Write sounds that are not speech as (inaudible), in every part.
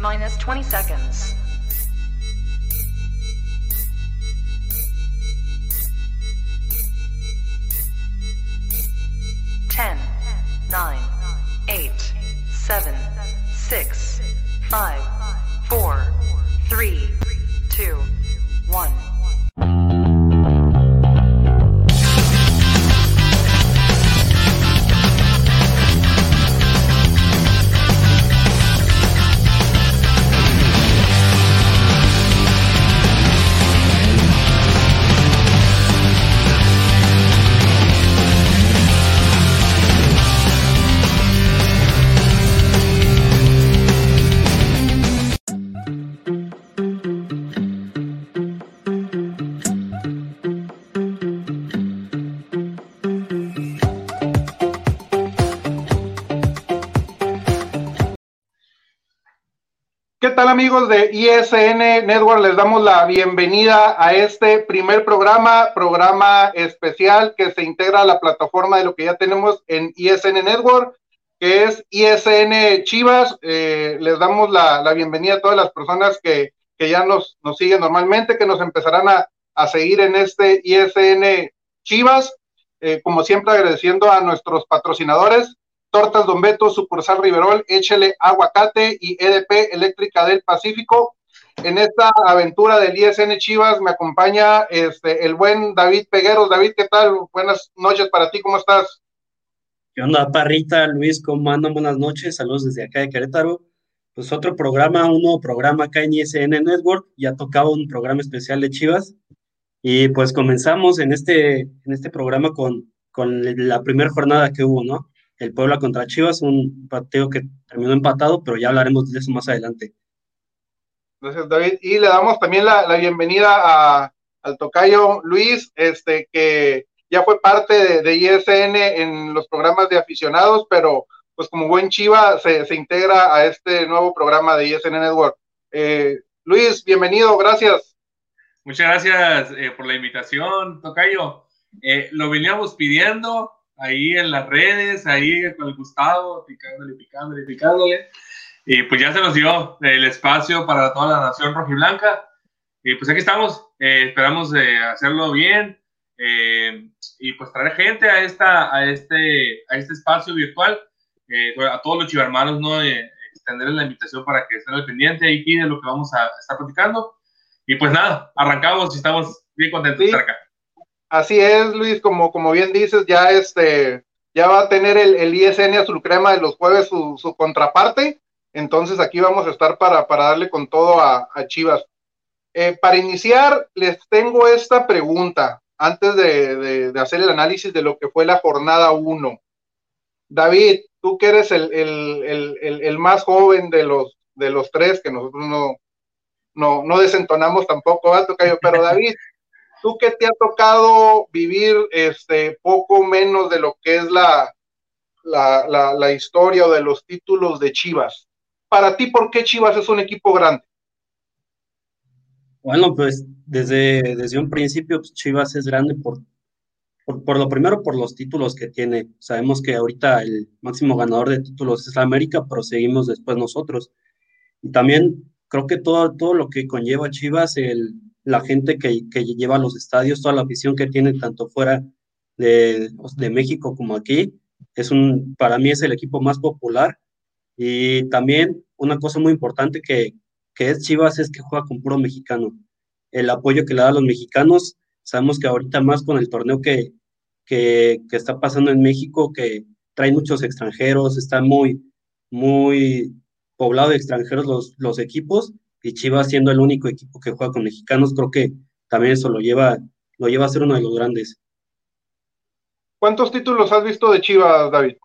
Minus 20 seconds. Ten, nine, eight, seven, six, five, four, three, amigos de ISN Network? Les damos la bienvenida a este primer programa, programa especial que se integra a la plataforma de lo que ya tenemos en ISN Network, que es ISN Chivas. Eh, les damos la, bienvenida a todas las personas que, que ya nos, nos, siguen normalmente, que nos empezarán a, a seguir en este ISN Chivas. Eh, como siempre, agradeciendo a nuestros patrocinadores, Tortas Don Beto, Sucursal Riverol, Échele Aguacate y EDP Eléctrica del Pacífico. En esta aventura del ISN Chivas me acompaña este, el buen David Pegueros. David, ¿qué tal? Buenas noches para ti, ¿cómo estás? ¿Qué onda, Parrita? Luis, ¿cómo andan? Buenas noches, saludos desde acá de Querétaro. Pues otro programa, un nuevo programa acá en ISN Network, ya tocaba un programa especial de Chivas. Y pues comenzamos en este, en este programa con, con la primera jornada que hubo, ¿no? El Puebla contra Chivas, un partido que terminó empatado, pero ya hablaremos de eso más adelante. Gracias, David. Y le damos también la, la bienvenida a, al tocayo Luis, este, que ya fue parte de, de, ISN en los programas de aficionados, pero pues como buen Chiva se, se integra a este nuevo programa de ISN Network. Eh, Luis, bienvenido, gracias. Muchas gracias eh, por la invitación, Tocayo. Eh, lo veníamos pidiendo, ahí en las redes, ahí con el Gustavo, picándole, picándole, picándole. Y pues ya se nos dio el espacio para toda la nación rojiblanca. Y pues aquí estamos, eh, esperamos eh, hacerlo bien eh, y pues traer gente a, esta, a, este, a este espacio virtual, a todos los chivarmanos, ¿no? extenderles la invitación para que estén al pendiente aquí de lo que vamos a estar platicando. Y pues nada, arrancamos y estamos bien contentos sí. de estar acá. Así es, Luis, como, como bien dices, ya este, ya va a tener el, el ISN Azul Crema de los jueves su, su, contraparte. Entonces aquí vamos a estar para, para darle con todo a, a Chivas. Eh, para iniciar, les tengo esta pregunta antes de, de, de, hacer el análisis de lo que fue la jornada 1. David, tú que eres el, el, el, el, más joven de los, de los tres, que nosotros no, no, no desentonamos tampoco, alto Cayo, pero (laughs) David, tú que te ha tocado vivir este poco menos de lo que es la, la, la, historia o de los títulos de Chivas. Para ti, ¿por qué Chivas es un equipo grande? Bueno, pues desde, desde un principio pues, Chivas es grande por, por, por, lo primero por los títulos que tiene. Sabemos que ahorita el máximo ganador de títulos es la América, pero seguimos después nosotros. Y también creo que todo, todo lo que conlleva Chivas, el, la gente que, lleva a los estadios, toda la afición que tiene tanto fuera de, México como aquí, es un, para mí es el equipo más popular. Y también una cosa muy importante que, es Chivas es que juega con puro mexicano. El apoyo que le da a los mexicanos, sabemos que ahorita más con el torneo que, está pasando en México, que trae muchos extranjeros, está muy, muy poblado de extranjeros los equipos, y Chivas siendo el único equipo que juega con mexicanos, creo que también eso lo lleva, lo lleva a ser uno de los grandes. ¿Cuántos títulos has visto de Chivas, David?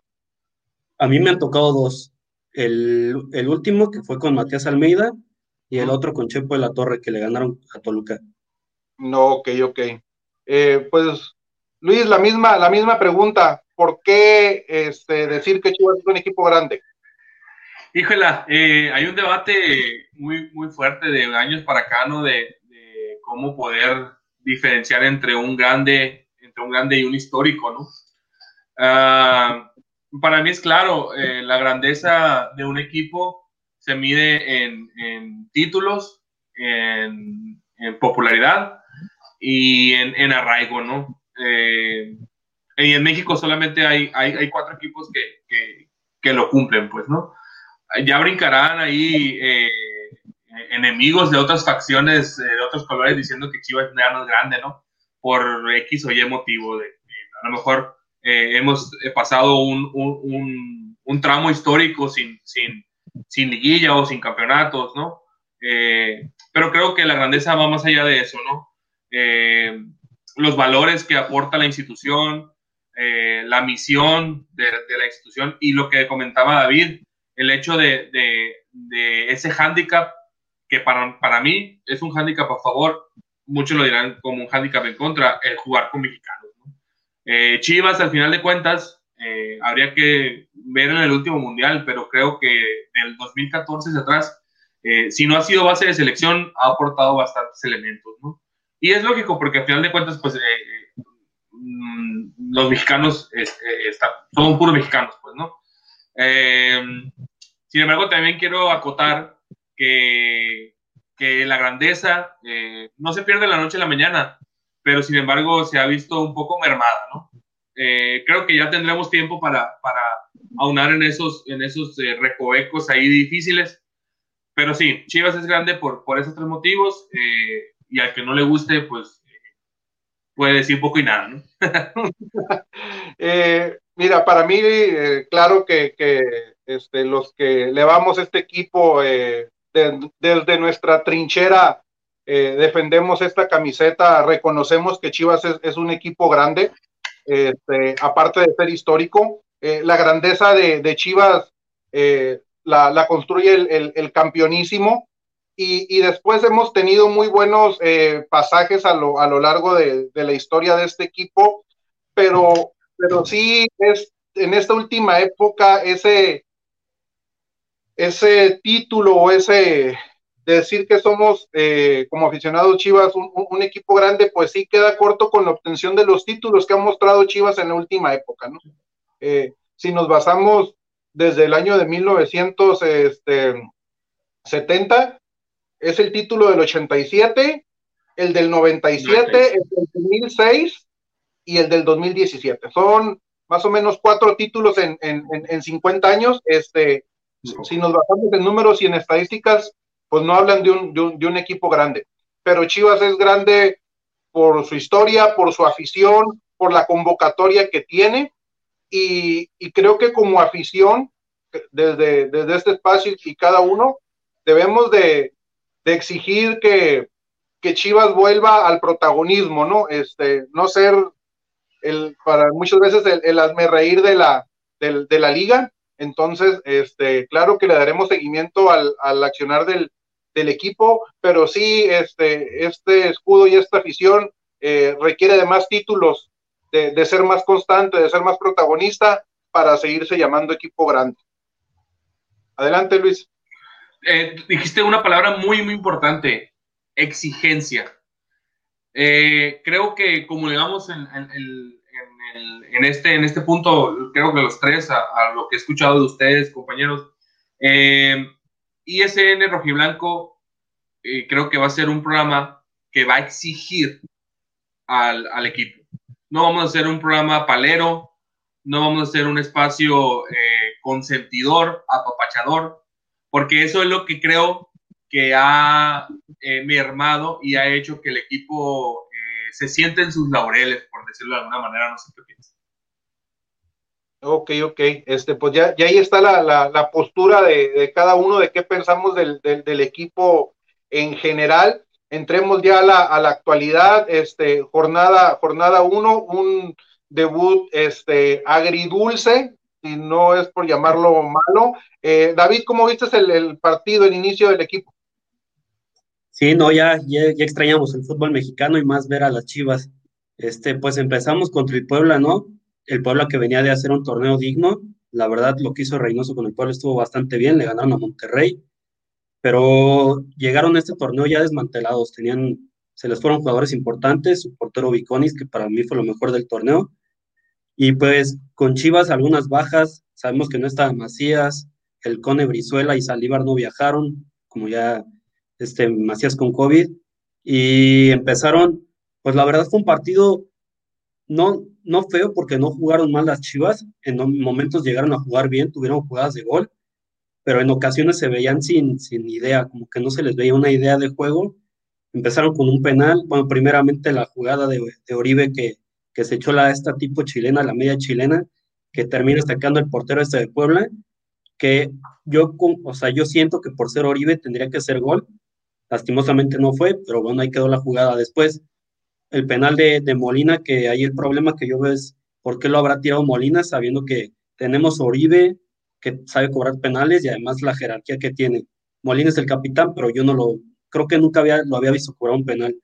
A mí me han tocado dos. El, el último que fue con Matías Almeida y el otro con Chepo de la Torre que le ganaron a Toluca. No, ok, ok. Eh, pues Luis, la misma, la misma pregunta. ¿Por qué este, decir que Chivas es un equipo grande? Híjola, eh, hay un debate muy, muy fuerte de años para acá, ¿no? De, de, cómo poder diferenciar entre un grande, entre un grande y un histórico, ¿no? Uh, para mí es claro, eh, la grandeza de un equipo se mide en, títulos, en, popularidad y en, arraigo, ¿no? Eh, y en México solamente hay, hay, cuatro equipos que, que, lo cumplen, pues, ¿no? Ya brincarán ahí eh, enemigos de otras facciones, de otros colores, diciendo que Chivas ya no es grande, ¿no? Por X o Y motivo. De, a lo mejor eh, hemos pasado un, un, tramo histórico sin, sin, sin liguilla o sin campeonatos, ¿no? Eh, pero creo que la grandeza va más allá de eso, ¿no? Eh, los valores que aporta la institución, eh, la misión de, la institución y lo que comentaba David, el hecho de, de, ese hándicap que para, para, mí es un hándicap a favor, muchos lo dirán como un hándicap en contra, el jugar con mexicanos. ¿no? Chivas, al final de cuentas, habría que ver en el último mundial, pero creo que del 2014 hacia atrás, eh, si no ha sido base de selección, ha aportado bastantes elementos, ¿no? Y es lógico, porque al final de cuentas, pues, eh, mm, los mexicanos son puros mexicanos, pues, ¿no? Sin embargo, también quiero acotar que, que la grandeza eh, no se pierde la noche a la mañana, pero sin embargo se ha visto un poco mermada, ¿no? creo que ya tendremos tiempo para, para aunar en esos, en esos eh, recovecos ahí difíciles. Pero sí, Chivas es grande por, por esos tres motivos eh, y al que no le guste, pues puede decir poco y nada. (laughs) Eh, mira, para mí, claro que, este, los que levamos este equipo desde nuestra trinchera defendemos esta camiseta, reconocemos que Chivas es, es un equipo grande, este, aparte de ser histórico, eh, la grandeza de, Chivas eh, la, construye el, campeonísimo y, después hemos tenido muy buenos eh, pasajes a lo, a lo largo de, la historia de este equipo, pero, pero sí es en esta última época ese, ese título o ese decir que somos como aficionados Chivas un, un, equipo grande, pues sí queda corto con la obtención de los títulos que ha mostrado Chivas en la última época, ¿no? Eh, si nos basamos desde el año de 1970, este, es el título del 87, el del 97, el del 2006 y el del 2017. Son más o menos cuatro títulos en, en, 50 años. Este, Si nos basamos en números y en estadísticas, pues no hablan de un, de un, de un equipo grande. Pero Chivas es grande por su historia, por su afición, por la convocatoria que tiene y, creo que como afición, desde, desde este espacio y cada uno, debemos de, exigir que, Chivas vuelva al protagonismo, ¿no? Este, no ser el, para muchas veces el, el reír de la, de, la liga. Entonces, este, claro que le daremos seguimiento al, accionar del, equipo, pero sí, este, este escudo y esta afición eh, requiere de más títulos de, ser más constante, de ser más protagonista para seguirse llamando equipo grande. Adelante, Luis. Eh, dijiste una palabra muy, muy importante, exigencia. Eh, creo que como digamos en, en, este, en este punto, creo que los tres, a, lo que he escuchado de ustedes, compañeros, eh, ISN Rojiblanco creo que va a ser un programa que va a exigir al, al equipo. No vamos a hacer un programa palero, no vamos a hacer un espacio eh, consentidor, apapachador, porque eso es lo que creo que ha eh, mermado y ha hecho que el equipo eh, se siente en sus laureles, por decirlo de alguna manera, no sé qué piensas. Ok, ok, este, pues ya, ya ahí está la, postura de, cada uno de qué pensamos del, del equipo en general entremos ya a la, a la actualidad, este, jornada, jornada uno, un debut este, agridulce, si no es por llamarlo malo. Eh, David, ¿cómo viste el, partido, el inicio del equipo? Sí, no, ya, ya, extrañamos el fútbol mexicano y más ver a las Chivas. Este, pues empezamos contra el Puebla, ¿no? El Puebla que venía de hacer un torneo digno. La verdad, lo que hizo Reynoso con el Puebla estuvo bastante bien, le ganaron a Monterrey pero llegaron a este torneo ya desmantelados, tenían, se les fueron jugadores importantes, su portero Viconis, que para mí fue lo mejor del torneo, y pues con Chivas algunas bajas, sabemos que no está Macías, el Cone Brizuela y Salívar no viajaron, como ya este, Macías con COVID, y empezaron, pues la verdad fue un partido no, no feo porque no jugaron mal las Chivas, en momentos llegaron a jugar bien, tuvieron jugadas de gol, pero en ocasiones se veían sin, sin idea, como que no se les veía una idea de juego. Empezaron con un penal, bueno, primeramente la jugada de, de Oribe que, que se echó la esta tipo chilena, la media chilena, que termina destacando el portero este de Puebla, que yo, o sea, yo siento que por ser Oribe tendría que ser gol, lastimosamente no fue, pero bueno, ahí quedó la jugada después. El penal de, Molina, que ahí el problema que yo veo es por qué lo habrá tirado Molina, sabiendo que tenemos Oribe, que sabe cobrar penales y además la jerarquía que tiene. Molina es el capitán, pero yo no lo, creo que nunca había, lo había visto cobrar un penal.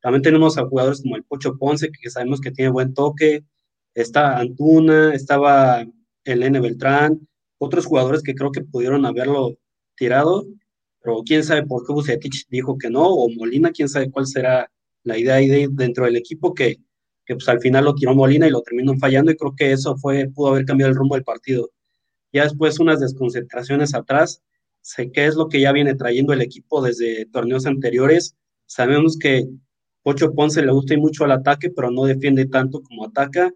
También tenemos a jugadores como el Pocho Ponce, que sabemos que tiene buen toque, está Antuna, estaba el. Beltrán, otros jugadores que creo que pudieron haberlo tirado, pero quién sabe por qué Bucetich dijo que no, o Molina, quién sabe cuál será la idea ahí dentro del equipo que, que pues al final lo tiró Molina y lo terminó fallando y creo que eso fue, pudo haber cambiado el rumbo del partido. Ya después unas desconcentraciones atrás, sé qué es lo que ya viene trayendo el equipo desde torneos anteriores. Sabemos que Pocho Ponce le gusta mucho al ataque, pero no defiende tanto como ataca.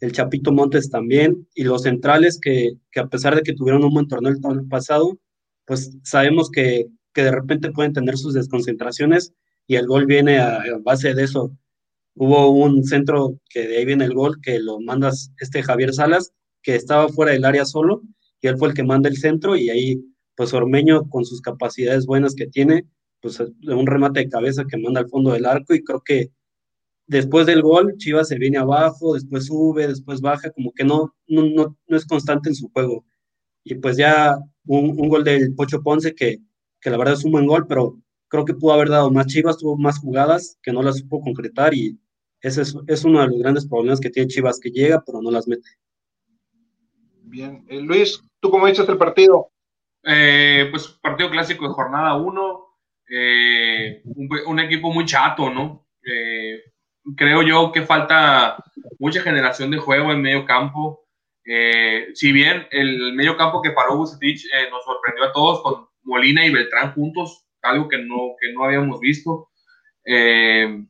El Chapito Montes también. Y los centrales que, que a pesar de que tuvieron un buen torneo el torneo pasado, pues sabemos que, que, de repente pueden tener sus desconcentraciones y el gol viene a, a, base de eso. Hubo un centro que de ahí viene el gol, que lo mandas este Javier Salas, que estaba fuera del área solo, y él fue el que manda el centro, y ahí, pues Ormeño, con sus capacidades buenas que tiene, pues un remate de cabeza que manda al fondo del arco y creo que después del gol Chivas se viene abajo, después sube, después baja, como que no, no, no, no es constante en su juego. Y pues ya un, un, gol del Pocho Ponce que, que la verdad es un buen gol, pero creo que pudo haber dado más Chivas, tuvo más jugadas que no las supo concretar y ese es, es uno de los grandes problemas que tiene Chivas, que llega pero no las mete. Bien, eh, Luis, ¿tú cómo dices el partido? Eh, pues partido clásico de jornada 1, eh, un, un, equipo muy chato, ¿no? Eh, creo yo que falta mucha generación de juego en medio campo. Eh, si bien el medio campo que paró Bucetich eh, nos sorprendió a todos con Molina y Beltrán juntos, algo que no, que no habíamos visto. Eh,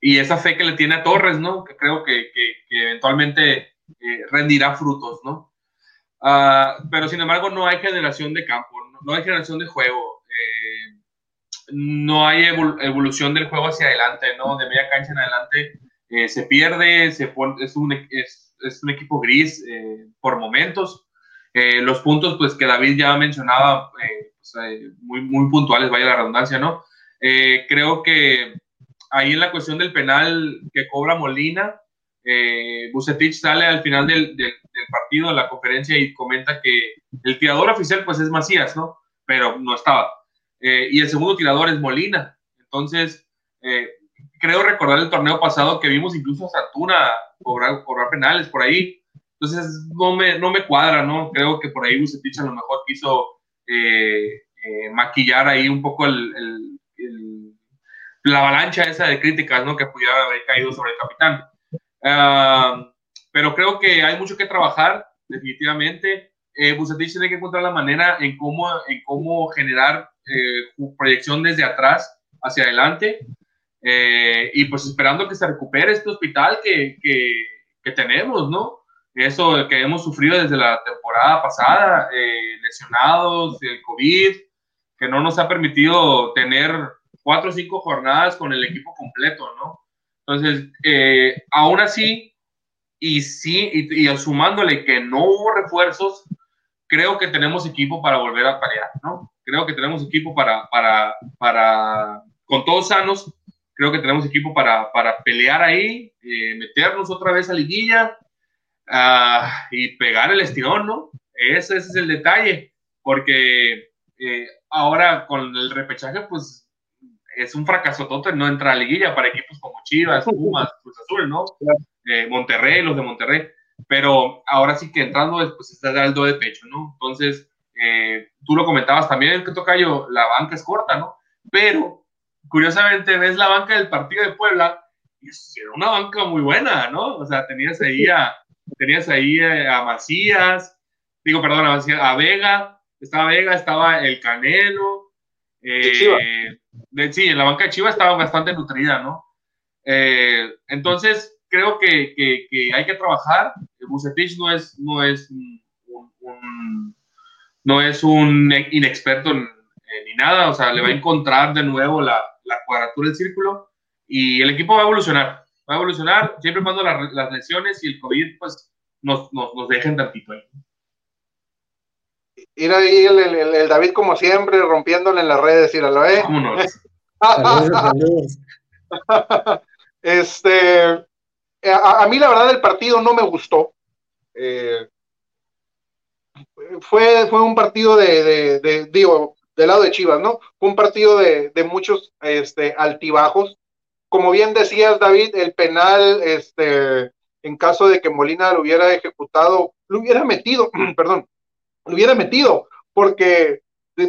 y esa fe que le tiene a Torres, ¿no? Que creo que, que, eventualmente rendirá frutos, ¿no? Uh, pero sin embargo no hay generación de campo, no, hay generación de juego no hay evolución del juego hacia adelante, ¿no? De media cancha en adelante se pierde, se es, un, es, es, un, equipo gris eh, por momentos. Eh, los puntos, pues que David ya mencionaba, pues, muy, muy puntuales, vaya la redundancia, ¿no? creo que ahí en la cuestión del penal que cobra Molina, Bucetich sale al final del, del, partido, de la conferencia, y comenta que el tirador oficial, pues es Macías, ¿no? Pero no estaba eh, y el segundo tirador es Molina. Entonces, eh, creo recordar el torneo pasado que vimos incluso a Santuna cobrar, cobrar, penales por ahí. Entonces, no me, no me cuadra, ¿no? Creo que por ahí Bucetich a lo mejor quiso eh, maquillar ahí un poco el, el, el, la avalancha esa de críticas, ¿no? Que pudiera haber caído sobre el capitán. Uh, pero creo que hay mucho que trabajar, definitivamente. Eh, Bucetich tiene que encontrar la manera en cómo, en cómo generar eh, proyección desde atrás hacia adelante. Eh, y pues esperando que se recupere este hospital que, que, que, tenemos, ¿no? Eso que hemos sufrido desde la temporada pasada, eh, lesionados, el COVID, que no nos ha permitido tener cuatro o cinco jornadas con el equipo completo, ¿no? Entonces, eh, aún así, y sí, y, y, sumándole que no hubo refuerzos, creo que tenemos equipo para volver a pelear, ¿no? Creo que tenemos equipo para, para, para con todos sanos, creo que tenemos equipo para, para pelear ahí, eh, meternos otra vez a liguilla uh, y pegar el estirón, ¿no? Ese, ese, es el detalle, porque eh, ahora con el repechaje, pues es un fracaso total no entrar a liguilla para equipos como Chivas, Pumas, Cruz Azul, ¿no? Eh, Monterrey, los de Monterrey, pero ahora sí que entrando, pues está dando de pecho, ¿no? Entonces, eh, tú lo comentabas también, que toca yo, la banca es corta, ¿no? Pero, curiosamente, ves la banca del partido de Puebla y era una banca muy buena, ¿no? O sea, tenías ahí a, tenías ahí a Macías, digo, perdón, a, Macías, a Vega, estaba Vega, estaba el Canelo. Eh, sí, en la banca de Chivas estaba bastante nutrida, ¿no? Eh, entonces, creo que, hay que trabajar. Bucetich no es, no es un, no es un inexperto ni nada, o sea, le va a encontrar de nuevo la, cuadratura del círculo y el equipo va a evolucionar, va a evolucionar siempre cuando las, lesiones y el COVID pues nos, nos, nos dejen tantito ahí. Ir ahí el, David como siempre rompiéndole en las redes, íralo, ¿eh? (laughs) este, a, mí la verdad el partido no me gustó. Eh, fue, fue un partido de, de, digo, del lado de Chivas, ¿no? Fue un partido de, muchos este, altibajos. Como bien decías, David, el penal, este, en caso de que Molina lo hubiera ejecutado, lo hubiera metido, (clears throat) perdón, lo hubiera metido, porque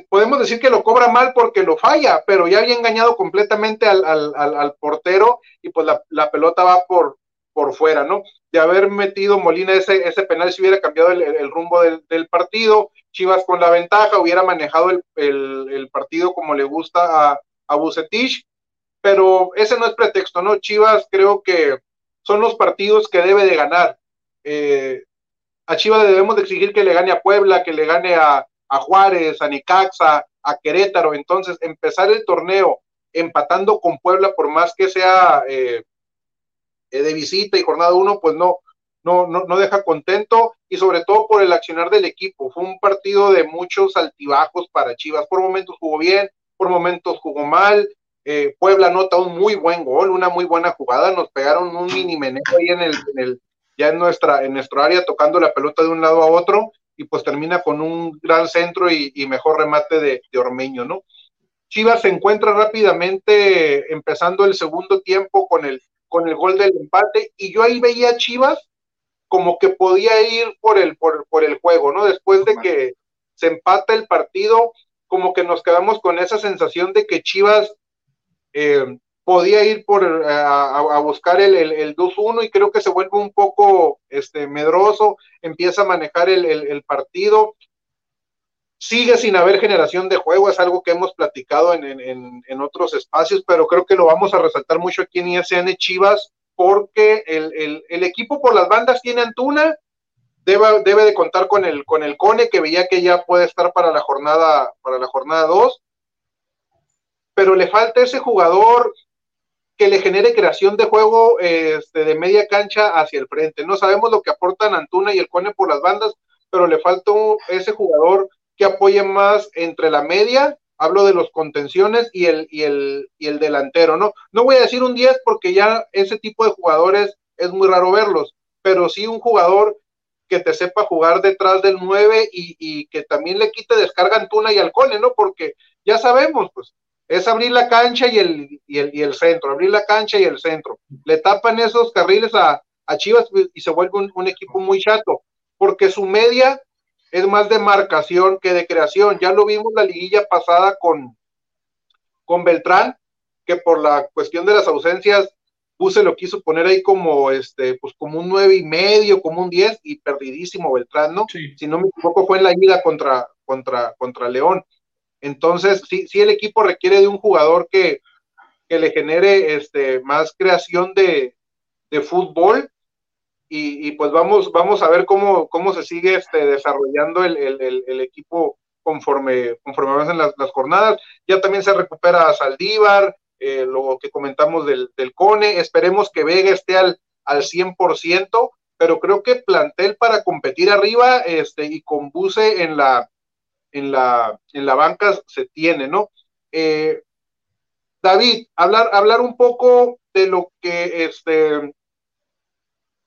podemos decir que lo cobra mal porque lo falla, pero ya había engañado completamente al, portero y pues la, pelota va por, por fuera, ¿no? De haber metido Molina ese, ese penal, si hubiera cambiado el, el rumbo del, del, partido, Chivas con la ventaja, hubiera manejado el, el partido como le gusta a, a Bucetich, pero ese no es pretexto, ¿no? Chivas creo que son los partidos que debe de ganar. Eh, a Chivas debemos de exigir que le gane a Puebla, que le gane a, a Juárez, a Nicaxa, a Querétaro. Entonces, empezar el torneo empatando con Puebla, por más que sea eh, de visita y jornada uno, pues no, no, no, no deja contento y sobre todo por el accionar del equipo. Fue un partido de muchos altibajos para Chivas. Por momentos jugó bien, por momentos jugó mal. Eh, Puebla nota un muy buen gol, una muy buena jugada. Nos pegaron un mini meneo ahí en el, en el, ya en nuestra, en nuestro área, tocando la pelota de un lado a otro y pues termina con un gran centro y, mejor remate de, Ormeño, ¿no? Chivas se encuentra rápidamente empezando el segundo tiempo con el, con el gol del empate y yo ahí veía a Chivas como que podía ir por el, por, por el juego, ¿no? Después de que se empata el partido, como que nos quedamos con esa sensación de que Chivas eh, podía ir por a, buscar el, el, 2-1 y creo que se vuelve un poco este, medroso, empieza a manejar el, el, partido, sigue sin haber generación de juego, es algo que hemos platicado en, en, en, otros espacios, pero creo que lo vamos a resaltar mucho aquí en ISN Chivas, porque el, el equipo por las bandas tiene Antuna, debe, debe de contar con el, con el Cone, que veía que ya puede estar para la jornada, para la jornada 2, pero le falta ese jugador que le genere creación de juego este, de media cancha hacia el frente. No sabemos lo que aportan Antuna y el Cone por las bandas, pero le falta ese jugador que apoye más entre la media, hablo de los contenciones y el, y el, y el delantero, ¿no? No voy a decir un 10 porque ya ese tipo de jugadores es muy raro verlos, pero sí un jugador que te sepa jugar detrás del 9 y, y que también le quite descarga Antuna y al Cone, ¿no? Porque ya sabemos, pues, es abrir la cancha y el, y el, y el centro, abrir la cancha y el centro. Le tapan esos carriles a, a Chivas y se vuelve un, equipo muy chato, porque su media es más de marcación que de creación. Ya lo vimos la liguilla pasada con, con Beltrán, que por la cuestión de las ausencias puse lo quiso poner ahí como este, pues como un nueve y medio, como un diez, y perdidísimo Beltrán, ¿no? Si no me equivoco, fue en la ida contra, contra, contra León. Entonces, sí, sí el equipo requiere de un jugador que, le genere este, más creación de, fútbol y, pues vamos, vamos a ver cómo, cómo se sigue este, desarrollando el, equipo conforme, conforme avanzan las, las, jornadas. Ya también se recupera Saldívar, eh, lo que comentamos del, del, Cone, esperemos que Vega esté al, al 100%, pero creo que plantel para competir arriba este, y con Buse en la, en la, en la banca se tiene, ¿no? Eh, David, hablar, hablar un poco de lo que, este,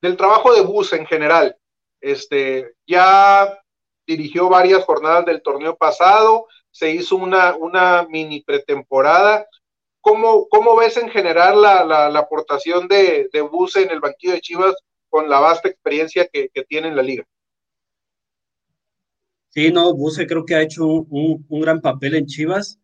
del trabajo de Bus en general. Este, ya dirigió varias jornadas del torneo pasado, se hizo una, una mini pretemporada. ¿Cómo, ¿Cómo ves en general la, la, aportación de, de Bus en el banquillo de Chivas con la vasta experiencia que, que tiene en la liga? Sí, no, Buse creo que ha hecho un, gran papel en Chivas,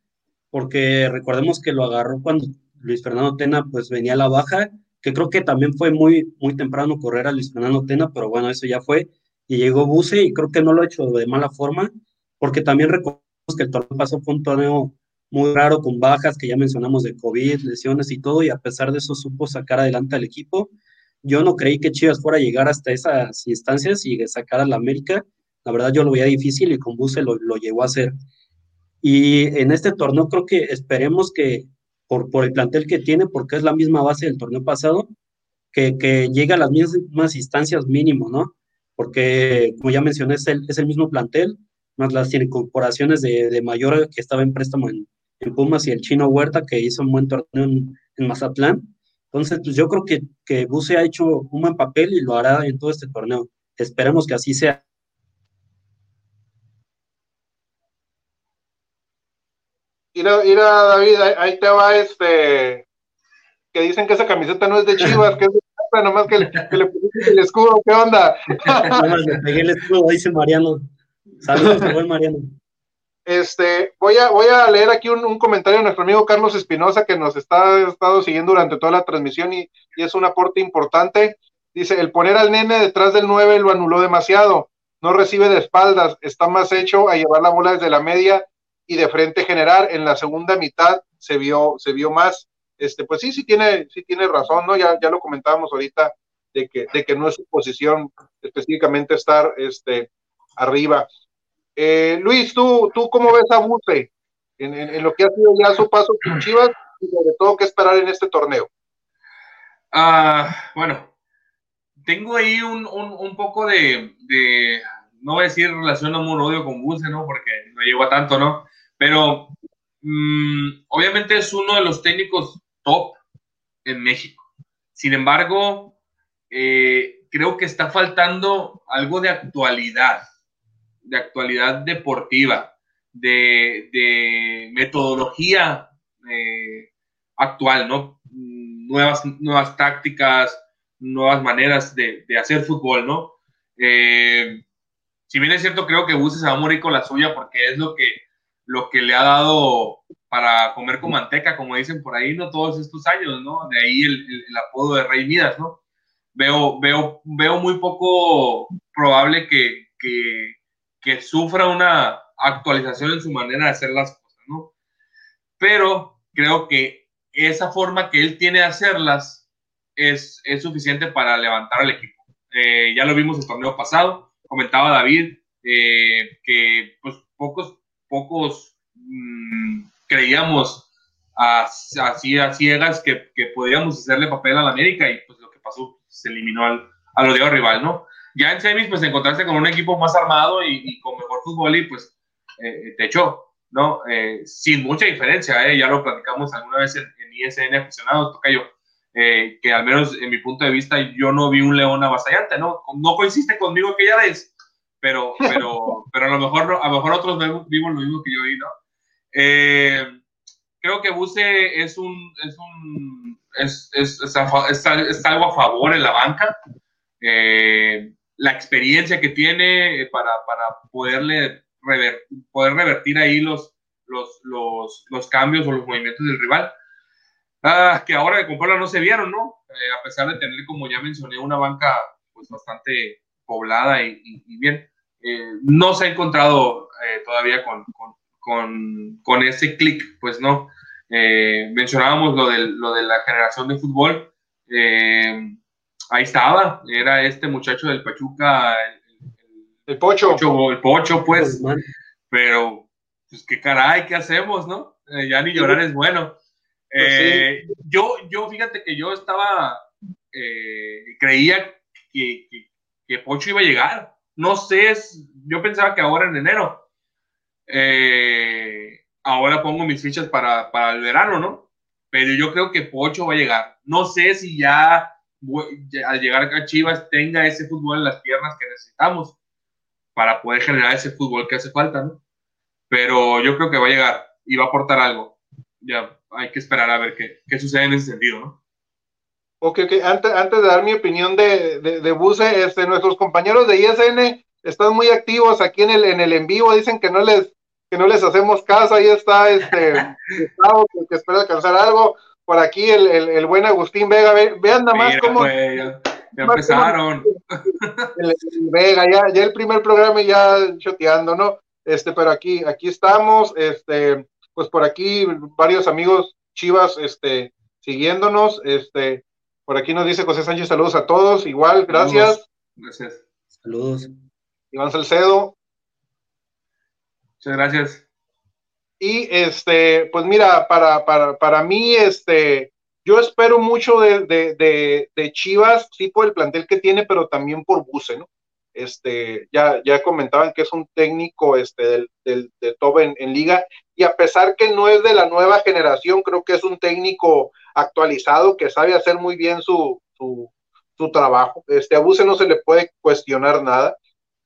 porque recordemos que lo agarró cuando Luis Fernando Tena pues venía a la baja, que creo que también fue muy, muy temprano correr a Luis Fernando Tena, pero bueno, eso ya fue, y llegó Buse y creo que no lo ha hecho de mala forma, porque también recordemos que el torneo pasó fue un torneo muy raro con bajas que ya mencionamos de COVID, lesiones y todo, y a pesar de eso supo sacar adelante al equipo. Yo no creí que Chivas fuera a llegar hasta esas instancias y sacar a la América. La verdad yo lo veía difícil y con Buse lo, lo llegó a hacer. Y en este torneo creo que esperemos que por, por el plantel que tiene, porque es la misma base del torneo pasado, que, que llegue a las mismas instancias mínimo, ¿no? Porque, como ya mencioné, es el, es el mismo plantel, más las incorporaciones de, de Mayor que estaba en préstamo en, en, Pumas y el Chino Huerta que hizo un buen torneo en, en Mazatlán. Entonces, pues yo creo que, que Buse ha hecho un buen papel y lo hará en todo este torneo. Esperemos que así sea. Mira, mira David, ahí, te va este, que dicen que esa camiseta no es de Chivas, que es de Chivas, nomás que, le, que le pusiste el escudo, ¿qué onda? (laughs) Nomás le pegué el escudo, dice Mariano. Saludos, buen Mariano. Este, voy a, voy a leer aquí un, un, comentario de nuestro amigo Carlos Espinosa, que nos está estado siguiendo durante toda la transmisión y, y es un aporte importante. Dice, el poner al nene detrás del 9 lo anuló demasiado, no recibe de espaldas, está más hecho a llevar la bola desde la media y de frente generar. En la segunda mitad se vio, se vio más. Este, pues sí, sí tiene, sí tiene razón, ¿no? Ya, ya lo comentábamos ahorita de que, de que no es su posición específicamente estar este, arriba. Eh, Luis, ¿tú, ¿tú cómo ves a Buse en, en, lo que ha sido ya su paso con Chivas y sobre todo qué esperar en este torneo? Uh, bueno, tengo ahí un, un, poco de, de, no voy a decir relación amor-odio con Buse, ¿no? Porque no llegó a tanto, ¿no? Pero mmm, obviamente es uno de los técnicos top en México. Sin embargo, eh, creo que está faltando algo de actualidad, de actualidad deportiva, de, de metodología eh, actual, ¿no? Nuevas, nuevas tácticas, nuevas maneras de, de hacer fútbol, ¿no? Eh, si bien es cierto, creo que Buse se va a morir con la suya porque es lo que lo que le ha dado para comer con manteca, como dicen por ahí, ¿no? Todos estos años, ¿no? De ahí el, apodo de Rey Midas, ¿no? Veo, veo, veo muy poco probable que, que, que, sufra una actualización en su manera de hacer las cosas, ¿no? Pero creo que esa forma que él tiene de hacerlas es, es suficiente para levantar al equipo. Eh, ya lo vimos el torneo pasado, comentaba David eh, que pues pocos pocos mmm, creíamos así a, a, ciegas que, que, podíamos hacerle papel a la América y pues lo que pasó se eliminó al, al odiado rival, ¿no? Ya en semis pues encontrarse con un equipo más armado y, y con mejor fútbol y pues eh, te echó, ¿no? Eh, sin mucha diferencia, ¿eh? ya lo platicamos alguna vez en, en ISN aficionados, Tocayo, eh, que al menos en mi punto de vista yo no vi un león avasallante, ¿no? No coincide conmigo aquella vez, pero, pero, pero a lo mejor, a lo mejor otros vimos lo mismo que yo vi, ¿no? Eh, creo que Buse es un, es un, es, es, es, algo a favor en la banca. Eh, la experiencia que tiene para, para poderle rever, poder revertir ahí los, los, los, los, cambios o los movimientos del rival. Ah, que ahora de comprarla no se vieron, ¿no? Eh, a pesar de tener, como ya mencioné, una banca pues bastante poblada y bien eh, no se ha encontrado eh, todavía con, con, con, con ese clic, pues no. Eh, mencionábamos lo de, lo de la generación de fútbol. Eh, ahí estaba, era este muchacho del Pachuca, el, el, el Pocho. Pocho. El Pocho, pues. Pero, pues qué caray, ¿qué hacemos, no? ya ni llorar es bueno. Pues sí. yo, yo, fíjate que yo estaba, creía que, que, que Pocho iba a llegar no sé, yo pensaba que ahora en enero. Eh, ahora pongo mis fichas para, para, el verano, ¿no? Pero yo creo que Pocho va a llegar. No sé si ya, ya al llegar a Chivas tenga ese fútbol en las piernas que necesitamos para poder generar ese fútbol que hace falta, ¿no? Pero yo creo que va a llegar y va a aportar algo. Ya hay que esperar a ver qué, qué sucede en ese sentido, ¿no? Ok, ok. Antes, antes de dar mi opinión de, de, de Buse, este, nuestros compañeros de ISN están muy activos aquí en el, en el en vivo, dicen que no les, que no les hacemos caso, ahí está este (laughs) Gustavo, que espera alcanzar algo, por aquí el, el, el buen Agustín Vega, ve, vean nada más Mira, cómo... Pues, ya, ya empezaron. El, Vega, ya, ya el primer programa ya choteando, ¿no? este, pero aquí, aquí estamos, este, pues por aquí varios amigos Chivas, este, siguiéndonos, este, por aquí nos dice José Sánchez, saludos a todos, igual, gracias. Gracias. Saludos. Iván Salcedo. Muchas gracias. Y este, pues mira, para, para, para mí, este, yo espero mucho de, de, de, Chivas, sí por el plantel que tiene, pero también por Buse, ¿no? Este, ya, ya comentaban que es un técnico este, del, del, de top en, liga, y a pesar que no es de la nueva generación, creo que es un técnico actualizado que sabe hacer muy bien su, su, su trabajo. Este, a Buse no se le puede cuestionar nada.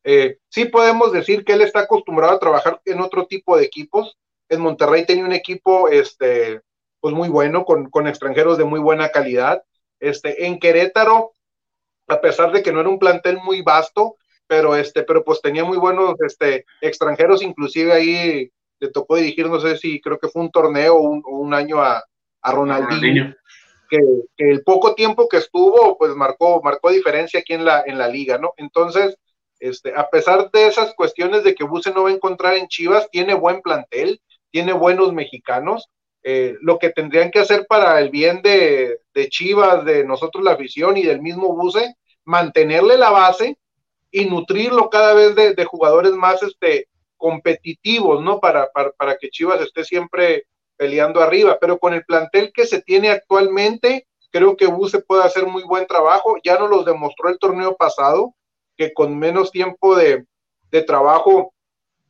Eh, sí podemos decir que él está acostumbrado a trabajar en otro tipo de equipos. En Monterrey tenía un equipo este, pues muy bueno, con, con extranjeros de muy buena calidad. Este, en Querétaro, a pesar de que no era un plantel muy vasto, pero este, pero pues tenía muy buenos este, extranjeros, inclusive ahí le tocó dirigir, no sé si creo que fue un torneo o un, un, año a, a Ronaldinho, Que, que, el poco tiempo que estuvo, pues marcó, marcó diferencia aquí en la, en la liga, ¿no? Entonces, este, a pesar de esas cuestiones de que Buse no va a encontrar en Chivas, tiene buen plantel, tiene buenos mexicanos. Eh, lo que tendrían que hacer para el bien de, Chivas, de nosotros la afición y del mismo Buse, mantenerle la base y nutrirlo cada vez de, jugadores más este, competitivos, ¿no? Para, para, que Chivas esté siempre peleando arriba. Pero con el plantel que se tiene actualmente, creo que Buse puede hacer muy buen trabajo. Ya nos lo demostró el torneo pasado que con menos tiempo de, trabajo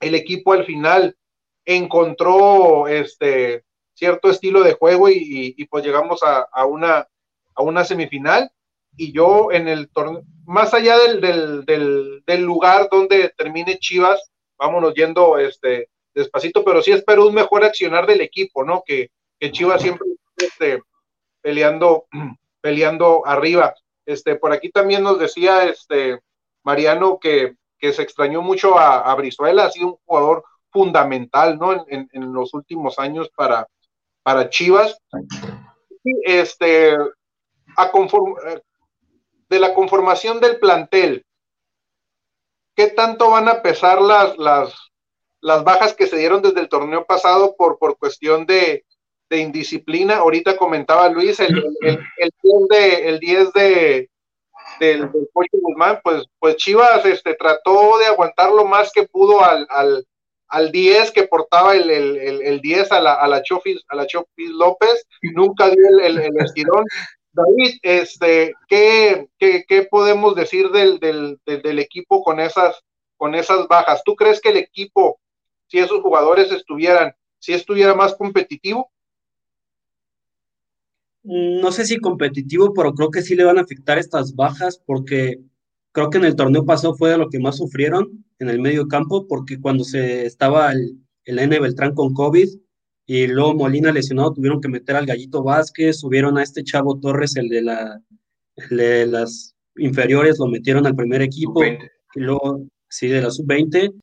el equipo al final encontró este cierto estilo de juego y, pues llegamos a, una, a una semifinal y yo en el torneo, más allá del, del, lugar donde termine Chivas, vámonos yendo este, despacito, pero sí espero un mejor accionar del equipo, ¿no? Que, que Chivas siempre esté peleando, (clears throat) peleando arriba. Este, por aquí también nos decía este, Mariano, que, se extrañó mucho a, Brizuela, ha sido un jugador fundamental, ¿no? En, los últimos años para, para Chivas. este, a de la conformación del plantel, ¿qué tanto van a pesar las, las, las bajas que se dieron desde el torneo pasado por, por cuestión de, indisciplina? Ahorita comentaba Luis, el, el, de, el 10 de, del, del Guzmán, pues, pues Chivas este, trató de aguantar lo más que pudo al, al, al 10 que portaba el, el, el, 10 a la, a la Chofis, a la Chofis López, nunca dio el, el, estirón. David, este, ¿qué, qué, qué podemos decir del, del, del, equipo con esas, con esas bajas? ¿Tú crees que el equipo, si esos jugadores estuvieran, si estuviera más competitivo? no sé si competitivo, pero creo que sí le van a afectar estas bajas porque creo que en el torneo pasado fue de lo que más sufrieron en el medio campo porque cuando se estaba el, el N Beltrán con COVID y luego Molina lesionado tuvieron que meter al Gallito Vázquez, subieron a este Chavo Torres, el de, la, de las inferiores, lo metieron al primer equipo, y luego, sí, de la sub-20,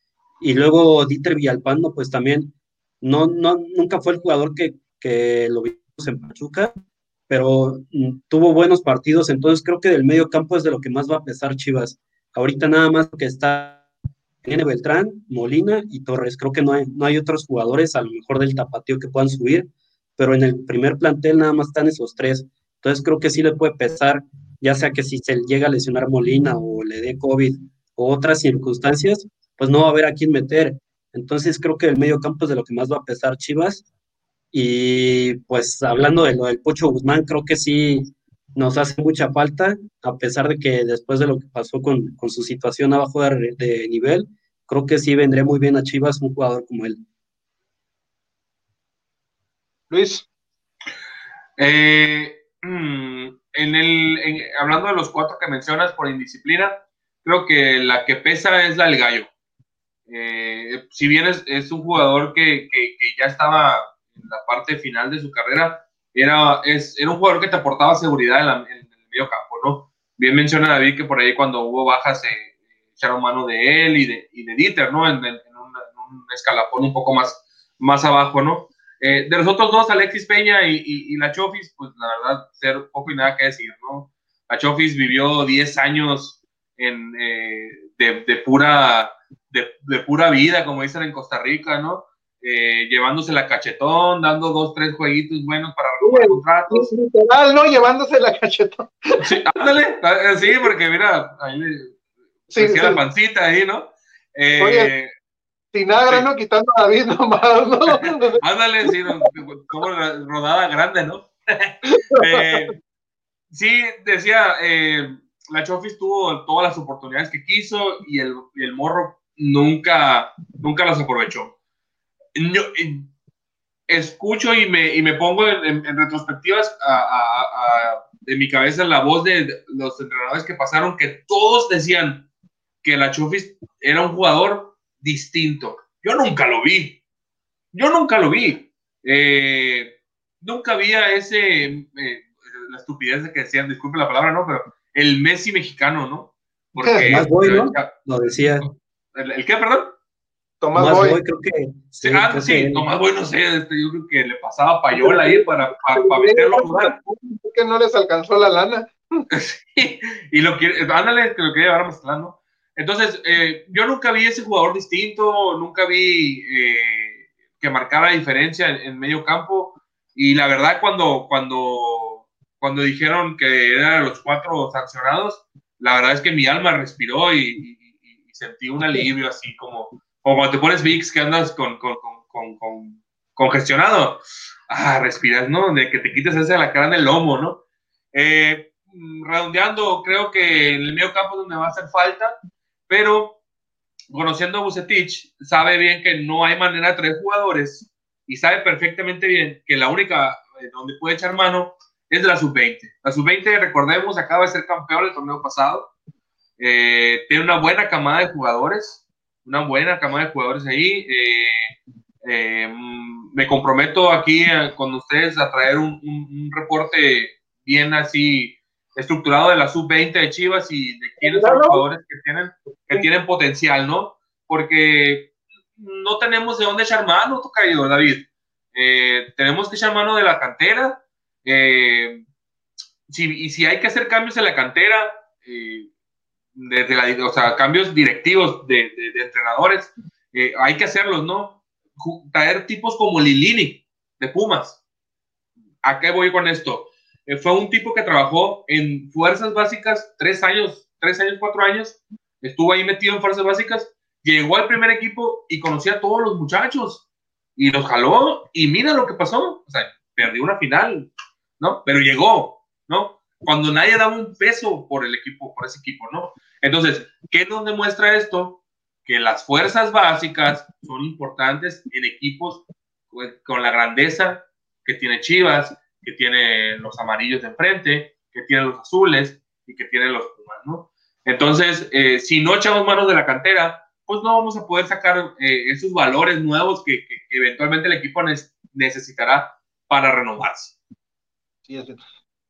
y luego Dieter Villalpando, pues también, no, no, nunca fue el jugador que, que lo vimos en Pachuca, pero mm, tuvo buenos partidos, entonces creo que del medio campo es de lo que más va a pesar Chivas. Ahorita nada más que está N. Beltrán, Molina y Torres. Creo que no hay, no hay otros jugadores, a lo mejor del tapatío, que puedan subir, pero en el primer plantel nada más están esos tres. Entonces creo que sí le puede pesar, ya sea que si se llega a lesionar Molina o le dé COVID o otras circunstancias, pues no va a haber a quién meter. Entonces creo que el medio campo es de lo que más va a pesar Chivas y pues hablando de lo del Pocho Guzmán, creo que sí nos hace mucha falta, a pesar de que después de lo que pasó con, su situación abajo de, nivel, creo que sí vendría muy bien a Chivas un jugador como él. Luis. Eh, mm, en el, hablando de los cuatro que mencionas por indisciplina, creo que la que pesa es la del gallo. Eh, si bien es, un jugador que, que, ya estaba en la parte final de su carrera, era, es, era un jugador que te aportaba seguridad en, el medio campo, ¿no? Bien menciona David que por ahí cuando hubo bajas se eh, echaron mano de él y de, y de Dieter, ¿no? En, un, escalafón un poco más, más abajo, ¿no? Eh, de los otros dos, Alexis Peña y, y, la Chofis, pues la verdad, ser poco y nada que decir, ¿no? La Chofis vivió 10 años en, eh, de, de, pura de, pura vida, como dicen en Costa Rica, ¿no? Eh, llevándose la cachetón, dando dos, tres jueguitos buenos para recuperar contratos. Literal, ¿no? Llevándose la cachetón. Sí, ándale, eh, sí, porque mira, ahí le sí, sí. la pancita ahí, ¿no? Eh, Oye, Tinagra, sí. ¿no? Quitando a David nomás, ¿no? (laughs) ándale, sí, no, como rodada grande, ¿no? (laughs) eh, sí, decía, la Chofis tuvo todas las oportunidades que quiso y el, y el morro nunca, nunca las aprovechó. Yo, escucho y me, y me pongo en, en, en retrospectivas a, a, a, de mi cabeza la voz de los entrenadores que pasaron, que todos decían que la Chofis era un jugador distinto. Yo nunca lo vi. Yo nunca lo vi. Eh, nunca había ese, eh, la estupidez de que decían, disculpe la palabra, ¿no? Pero el Messi mexicano, ¿no? Porque, Boy, ¿no? Lo decía. ¿El, el qué, perdón? Tomás, Tomás Boy. Boy. creo que. Sí, ah, creo sí, que... Tomás Boy, no sé, este, yo creo que le pasaba payola ahí para, para, para meterlo a jugar. que no les alcanzó la lana. (laughs) sí, y lo quiere, ándale, que lo quería llevar a Mazatlán, ¿no? Entonces, eh, yo nunca vi ese jugador distinto, nunca vi eh, que marcara diferencia en, en, medio campo. Y la verdad, cuando, cuando, cuando dijeron que eran los cuatro sancionados, la verdad es que mi alma respiró y, y, sentí un alivio así como, como cuando te pones VIX que andas con, con, con, con, congestionado. Ah, respiras, ¿no? De que te quites ese de la cara en el lomo, ¿no? Eh, redondeando, creo que en el medio campo es donde va a hacer falta pero conociendo a Bucetich, sabe bien que no hay manera de traer jugadores y sabe perfectamente bien que la única eh, donde puede echar mano es de la sub-20. La sub-20, recordemos, acaba de ser campeón el torneo pasado. Eh, tiene una buena camada de jugadores, una buena camada de jugadores ahí. Eh, eh, me comprometo aquí eh, con ustedes a traer un, un, un reporte bien así estructurado de la sub-20 de Chivas y de quiénes son los jugadores que tienen, que tienen potencial, ¿no? Porque no tenemos de dónde echar mano, caído, David. Eh, tenemos que echar mano de la cantera. Eh, si, y si hay que hacer cambios en la cantera, eh, desde la, o sea, cambios directivos de, entrenadores, eh, hay que hacerlos, ¿no? Traer tipos como Lilini de Pumas. ¿A qué voy con esto? Eh, fue un tipo que trabajó en fuerzas básicas tres años, tres años, cuatro años, estuvo ahí metido en fuerzas básicas, llegó al primer equipo y conocía a todos los muchachos y los jaló y mira lo que pasó, perdió una final, ¿no? Pero llegó, ¿no? Cuando nadie daba un peso por el equipo, por ese equipo, ¿no? Entonces, ¿qué nos demuestra esto? Que las fuerzas básicas son importantes en equipos con la grandeza que tiene Chivas, que tiene los amarillos de enfrente, que tiene los azules y que tiene los pumas, ¿no? Entonces, eh, si no echamos manos de la cantera, pues no vamos a poder sacar eh, esos valores nuevos que, que, eventualmente el equipo necesitará para renovarse. Sí, es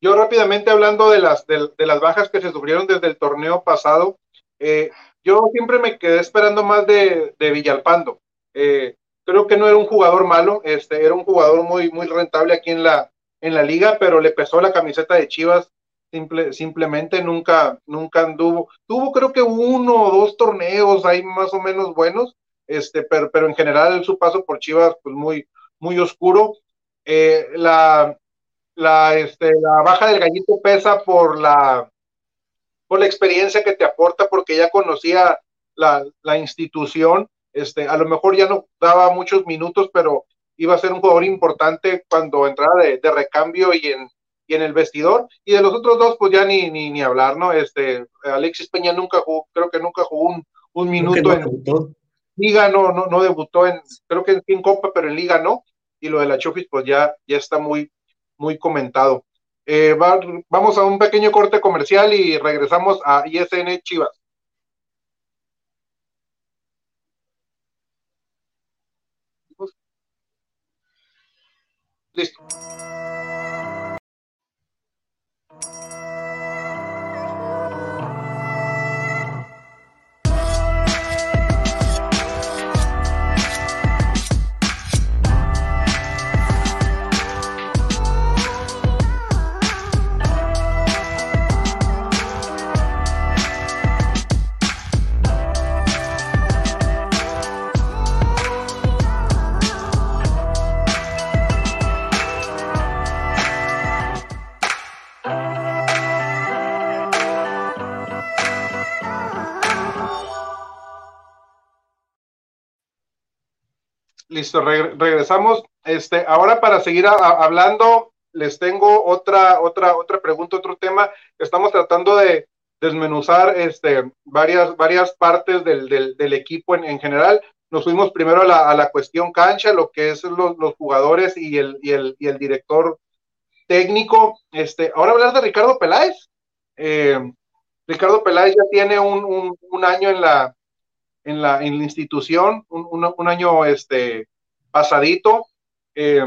Yo rápidamente hablando de las, de, las bajas que se sufrieron desde el torneo pasado, eh, yo siempre me quedé esperando más de, de Villalpando. Eh, creo que no era un jugador malo, este, era un jugador muy, muy rentable aquí en la, en la liga, pero le pesó la camiseta de Chivas, simple, simplemente nunca, nunca anduvo. Tuvo creo que uno o dos torneos ahí más o menos buenos, este, pero, pero en general su paso por Chivas, pues muy, muy oscuro. Eh, la, la, este, la baja del gallito pesa por la, por la experiencia que te aporta, porque ya conocía la, la institución, este, a lo mejor ya no daba muchos minutos, pero iba a ser un jugador importante cuando entrara de, de recambio y en, y en el vestidor. Y de los otros dos, pues ya ni, ni, ni hablar, ¿no? Este, Alexis Peña nunca jugó, creo que nunca jugó un, un minuto no en debutó. Liga, no, no, no debutó en, creo que en Copa, pero en Liga no. Y lo de la Chofis, pues ya, ya está muy, muy comentado. Eh, va, vamos a un pequeño corte comercial y regresamos a ISN Chivas. Listo. Listo, regresamos. Este, ahora para seguir hablando, les tengo otra, otra, otra pregunta, otro tema. Estamos tratando de desmenuzar este, varias, varias partes del, del, equipo en, en, general. Nos fuimos primero a la, a la cuestión cancha, lo que es los, los jugadores y el, y, el, y el director técnico. Este, ahora hablar de Ricardo Peláez. Eh, Ricardo Peláez ya tiene un, un, un año en la, en la, en la institución, un, un, año este, pasadito. Eh,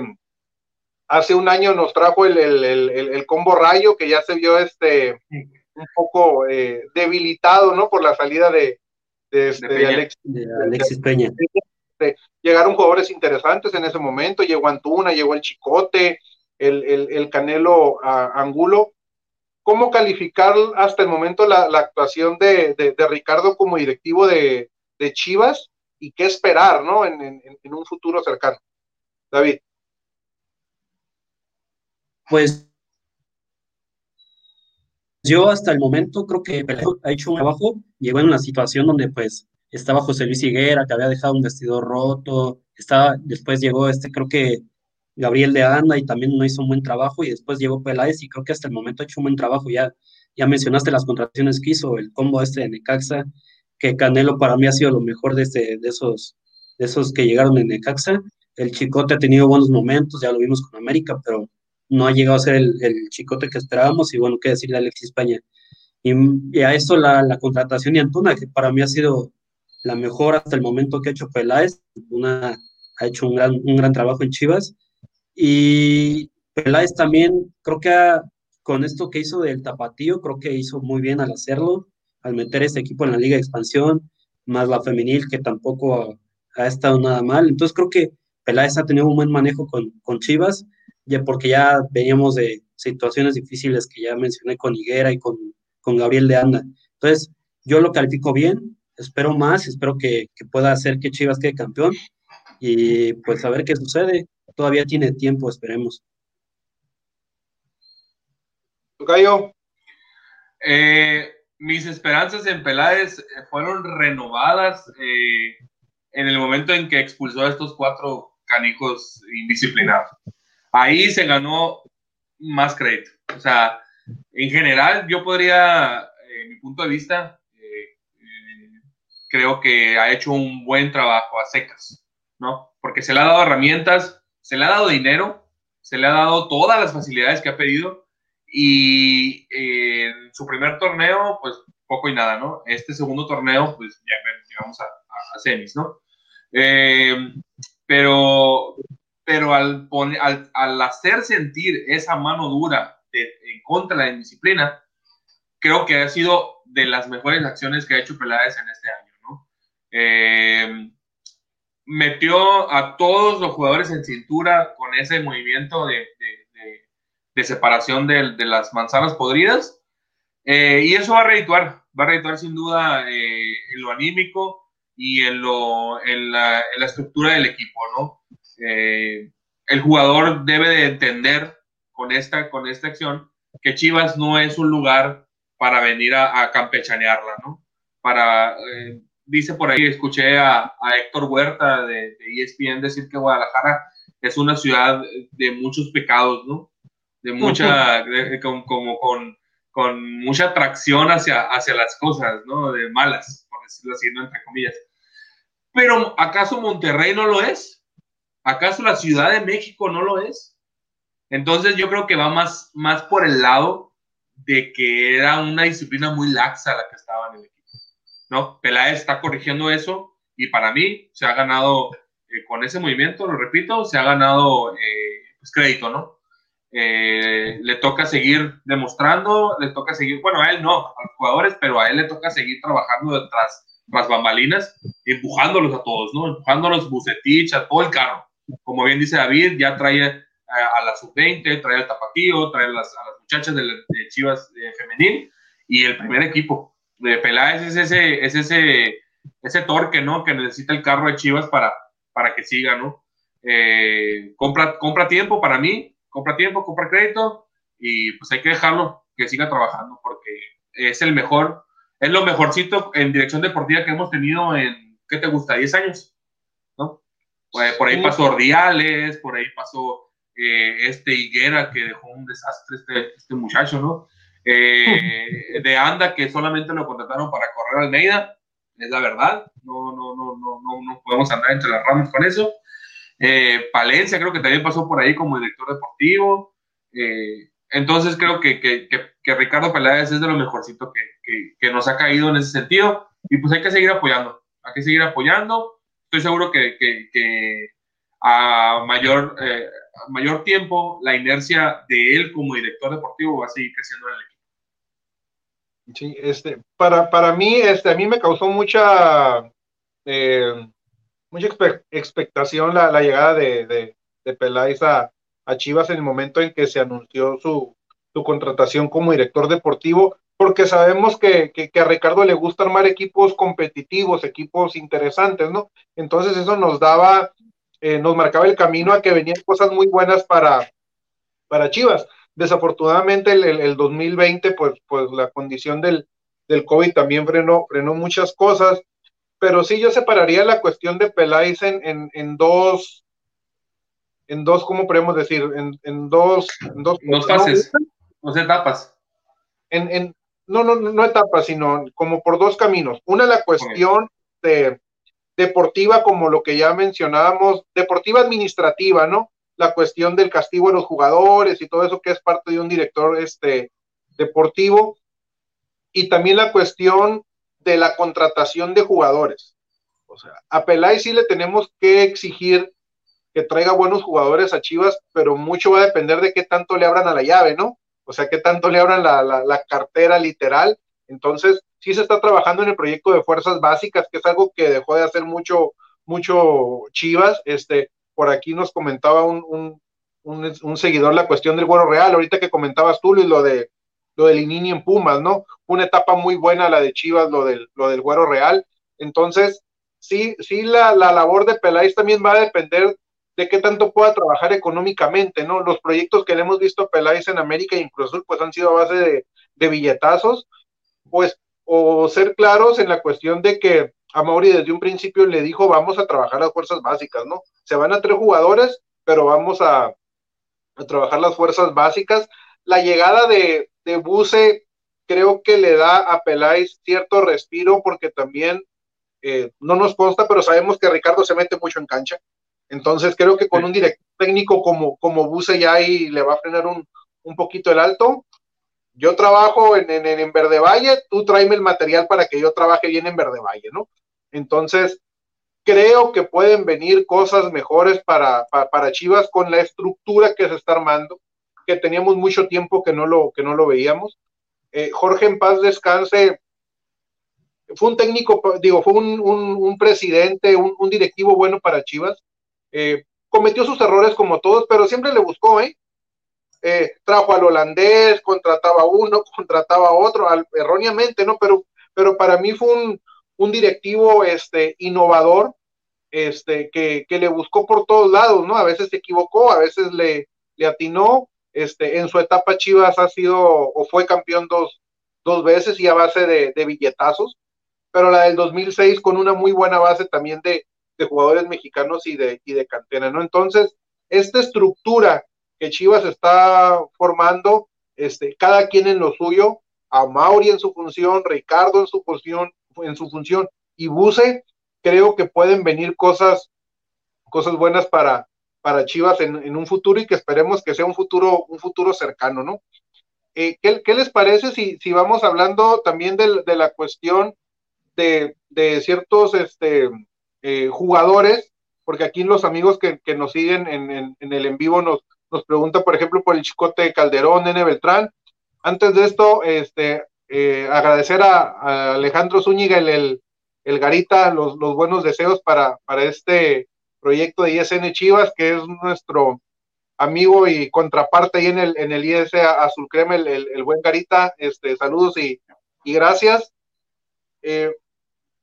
hace un año nos trajo el, el, el, el, combo rayo que ya se vio este un poco eh, debilitado, ¿no? Por la salida de, de, este, de, Alexis, Peña. llegaron jugadores interesantes en ese momento, llegó Antuna, llegó el Chicote, el, el Canelo Angulo. ¿Cómo calificar hasta el momento la, la actuación de, de, Ricardo como directivo de, de Chivas y qué esperar, ¿no? En, un futuro cercano. David. Pues yo hasta el momento creo que ha hecho un trabajo, llegó en una situación donde pues estaba José Luis Higuera, que había dejado un vestidor roto, estaba, después llegó este, creo que Gabriel de Anda y también no hizo un buen trabajo y después llegó Peláez y creo que hasta el momento ha hecho un buen trabajo, ya, ya mencionaste las contrataciones que hizo, el combo este de Necaxa, que Canelo para mí ha sido lo mejor de, este, esos, esos que llegaron en Necaxa. El Chicote ha tenido buenos momentos, ya lo vimos con América, pero no ha llegado a ser el, Chicote que esperábamos y bueno, qué decirle a Alexis España. Y, a eso la, la, contratación de Antuna, que para mí ha sido la mejor hasta el momento que ha hecho Peláez, una, ha hecho un gran, un gran trabajo en Chivas. Y Peláez también, creo que con esto que hizo del tapatío, creo que hizo muy bien al hacerlo al meter este equipo en la Liga de Expansión, más la femenil que tampoco ha, estado nada mal. Entonces creo que Peláez ha tenido un buen manejo con, con Chivas, ya porque ya veníamos de situaciones difíciles que ya mencioné con Higuera y con, con Gabriel de Anda. Entonces yo lo califico bien, espero más, espero que, que pueda hacer que Chivas quede campeón y pues a ver qué sucede. Todavía tiene tiempo, esperemos. Tocayo. Eh, mis esperanzas en Peláez eh, fueron renovadas eh, en el momento en que expulsó a estos cuatro canijos indisciplinados. Ahí se ganó más crédito. O sea, en general, yo podría, en mi punto de vista, eh, creo que ha hecho un buen trabajo a secas, ¿no? Porque se le ha dado herramientas, se le ha dado dinero, se le ha dado todas las facilidades que ha pedido y eh, en su primer torneo, pues poco y nada, ¿no? Este segundo torneo, pues ya llegamos a, a, semis, ¿no? Eh, pero pero al, al, al, hacer sentir esa mano dura en contra de la indisciplina, creo que ha sido de las mejores acciones que ha hecho Peláez en este año, ¿no? Eh, metió a todos los jugadores en cintura con ese movimiento de de separación de, de las manzanas podridas. Eh, y eso va a redituar, va a redituar sin duda eh, en lo anímico y en, lo, en, la, en la estructura del equipo, ¿no? Eh, el jugador debe de entender con esta, con esta acción que Chivas no es un lugar para venir a, a campechanearla, ¿no? Para, dice por ahí, escuché a, a Héctor Huerta de, de ESPN decir que Guadalajara es una ciudad de muchos pecados, ¿no? De mucha, (laughs) como con, con, mucha atracción hacia, hacia las cosas, ¿no? De malas, por decirlo así, ¿no? Entre comillas. Pero ¿acaso Monterrey no lo es? ¿Acaso la Ciudad de México no lo es? Entonces yo creo que va más, más por el lado de que era una disciplina muy laxa la que estaba en el equipo, ¿no? Peláez está corrigiendo eso y para mí se ha ganado, eh, con ese movimiento, lo repito, se ha ganado eh, pues, crédito, ¿no? Eh, le toca seguir demostrando, le toca seguir, bueno, a él no, a los jugadores, pero a él le toca seguir trabajando detrás las bambalinas, empujándolos a todos, ¿no? Empujándolos Bucetich, a todo el carro. Como bien dice David, ya trae a, la sub-20, trae al tapatío, trae a las, muchachas de, Chivas femenil y el primer equipo de Peláez es ese, es ese, ese torque, ¿no? Que necesita el carro de Chivas para, para que siga, ¿no? Eh, compra, compra tiempo para mí, compra tiempo, compra crédito y pues hay que dejarlo que siga trabajando porque es el mejor, es lo mejorcito en dirección deportiva que hemos tenido en, ¿qué te gusta? 10 años, ¿no? Pues, por ahí pasó Ordiales, por ahí pasó eh, este Higuera que dejó un desastre este, este muchacho, ¿no? Eh, de Anda que solamente lo contrataron para correr Almeida, es la verdad, no, no, no, no, no, no podemos andar entre las ramas con eso. Eh, Palencia creo que también pasó por ahí como director deportivo. Eh, entonces creo que, que, Ricardo Peláez es de lo mejorcito que, que, nos ha caído en ese sentido. Y pues hay que seguir apoyando, hay que seguir apoyando. Estoy seguro que, a mayor, eh, a mayor tiempo la inercia de él como director deportivo va a seguir creciendo en el equipo. Sí, este, para, para mí, este, a mí me causó mucha, eh, mucha expectación la, llegada de, de, Peláez a, Chivas en el momento en que se anunció su, su contratación como director deportivo, porque sabemos que, que, a Ricardo le gusta armar equipos competitivos, equipos interesantes, ¿no? Entonces eso nos daba, eh, nos marcaba el camino a que venían cosas muy buenas para, para Chivas. Desafortunadamente el, el, 2020, pues, pues la condición del, del COVID también frenó, frenó muchas cosas, pero sí yo separaría la cuestión de Peláez en, en, dos, en dos, ¿cómo podemos decir? En, en dos, en dos, dos fases, dos etapas. En, en, no, no, no etapas, sino como por dos caminos. Una, la cuestión de deportiva, como lo que ya mencionábamos, deportiva administrativa, ¿no? la cuestión del castigo de los jugadores y todo eso que es parte de un director este, deportivo, y también la cuestión de la contratación de jugadores. O sea, a Pelay sí le tenemos que exigir que traiga buenos jugadores a Chivas, pero mucho va a depender de qué tanto le abran a la llave, ¿no? O sea, qué tanto le abran la, la, cartera literal. Entonces, sí se está trabajando en el proyecto de fuerzas básicas, que es algo que dejó de hacer mucho, mucho Chivas. Este, por aquí nos comentaba un, seguidor la cuestión del Güero Real, ahorita que comentabas tú, y lo de lo del Inini en Pumas, ¿no? Una etapa muy buena la de Chivas, lo del, lo del Güero Real. Entonces, sí, sí, la, labor de Peláez también va a depender de qué tanto pueda trabajar económicamente, ¿no? Los proyectos que le hemos visto a Peláez en América y en Cruz pues han sido a base de, de billetazos, pues, o ser claros en la cuestión de que a Mauri desde un principio le dijo, vamos a trabajar las fuerzas básicas, ¿no? Se van a tres jugadores, pero vamos a, trabajar las fuerzas básicas. La llegada de, de Buse creo que le da a Peláez cierto respiro porque también eh, no nos consta, pero sabemos que Ricardo se mete mucho en cancha. Entonces creo que con un director técnico como, como Buse ya ahí le va a frenar un, un poquito el alto. Yo trabajo en, en, en Verde Valle, tú tráeme el material para que yo trabaje bien en Verde Valle, ¿no? Entonces, creo que pueden venir cosas mejores para, para, Chivas con la estructura que se está armando, que teníamos mucho tiempo que no lo, que no lo veíamos. Eh, Jorge en paz descanse, fue un técnico, digo, fue un, presidente, un, directivo bueno para Chivas. Eh, cometió sus errores como todos, pero siempre le buscó, ¿eh? ¿eh? trajo al holandés, contrataba uno, (laughs) contrataba otro, erróneamente, ¿no? Pero, pero para mí fue un, un directivo este, innovador, este, que, que, le buscó por todos lados, ¿no? A veces se equivocó, a veces le, le atinó, este, en su etapa Chivas ha sido o fue campeón dos, dos veces y a base de, billetazos, pero la del 2006 con una muy buena base también de, de jugadores mexicanos y de, y de cantera. Entonces, esta estructura que Chivas está formando, este, cada quien en lo suyo, a Mauri en su función, Ricardo en su función, en su función y Buse, creo que pueden venir cosas, cosas buenas para, para Chivas en, un futuro y que esperemos que sea un futuro, un futuro cercano, ¿no? Eh, ¿qué, les parece si, si vamos hablando también de, de la cuestión de, de ciertos este, eh, jugadores? Porque aquí los amigos que, que nos siguen en, en, en, el en vivo nos, nos preguntan, por ejemplo, por el Chicote Calderón, Nene Beltrán. Antes de esto, este, eh, agradecer a, Alejandro Zúñiga, el, el, Garita, los, los, buenos deseos para, para este proyecto de ISN Chivas, que es nuestro amigo y contraparte ahí en el, en el IS Azul Crema, el, el, buen Garita, este, saludos y, y gracias. Eh,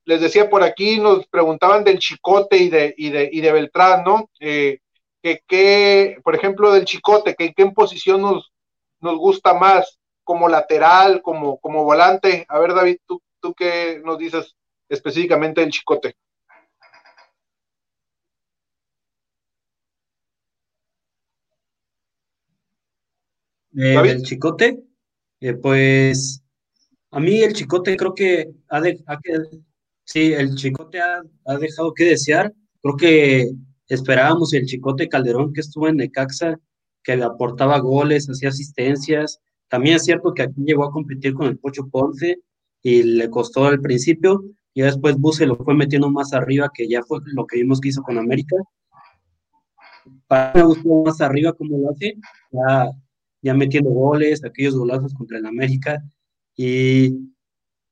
les decía por aquí, nos preguntaban del Chicote y de, y de, y de Beltrán, ¿no? Eh, que, que, por ejemplo, del Chicote, que en qué posición nos, nos gusta más como lateral, como, como volante. A ver, David, ¿tú, ¿tú qué nos dices específicamente del Chicote? Eh, el Chicote, eh, pues a mí el Chicote creo que ha, de, sí, el Chicote ha, dejado que desear. Creo que esperábamos el Chicote Calderón que estuvo en Necaxa, que aportaba goles, hacía asistencias. También es cierto que aquí llegó a competir con el Pocho Ponce y le costó al principio, y después Buse lo fue metiendo más arriba, que ya fue lo que vimos que hizo con América. Para mí me gustó más arriba como lo hace, ya, ya metiendo goles, aquellos golazos contra el América. Y,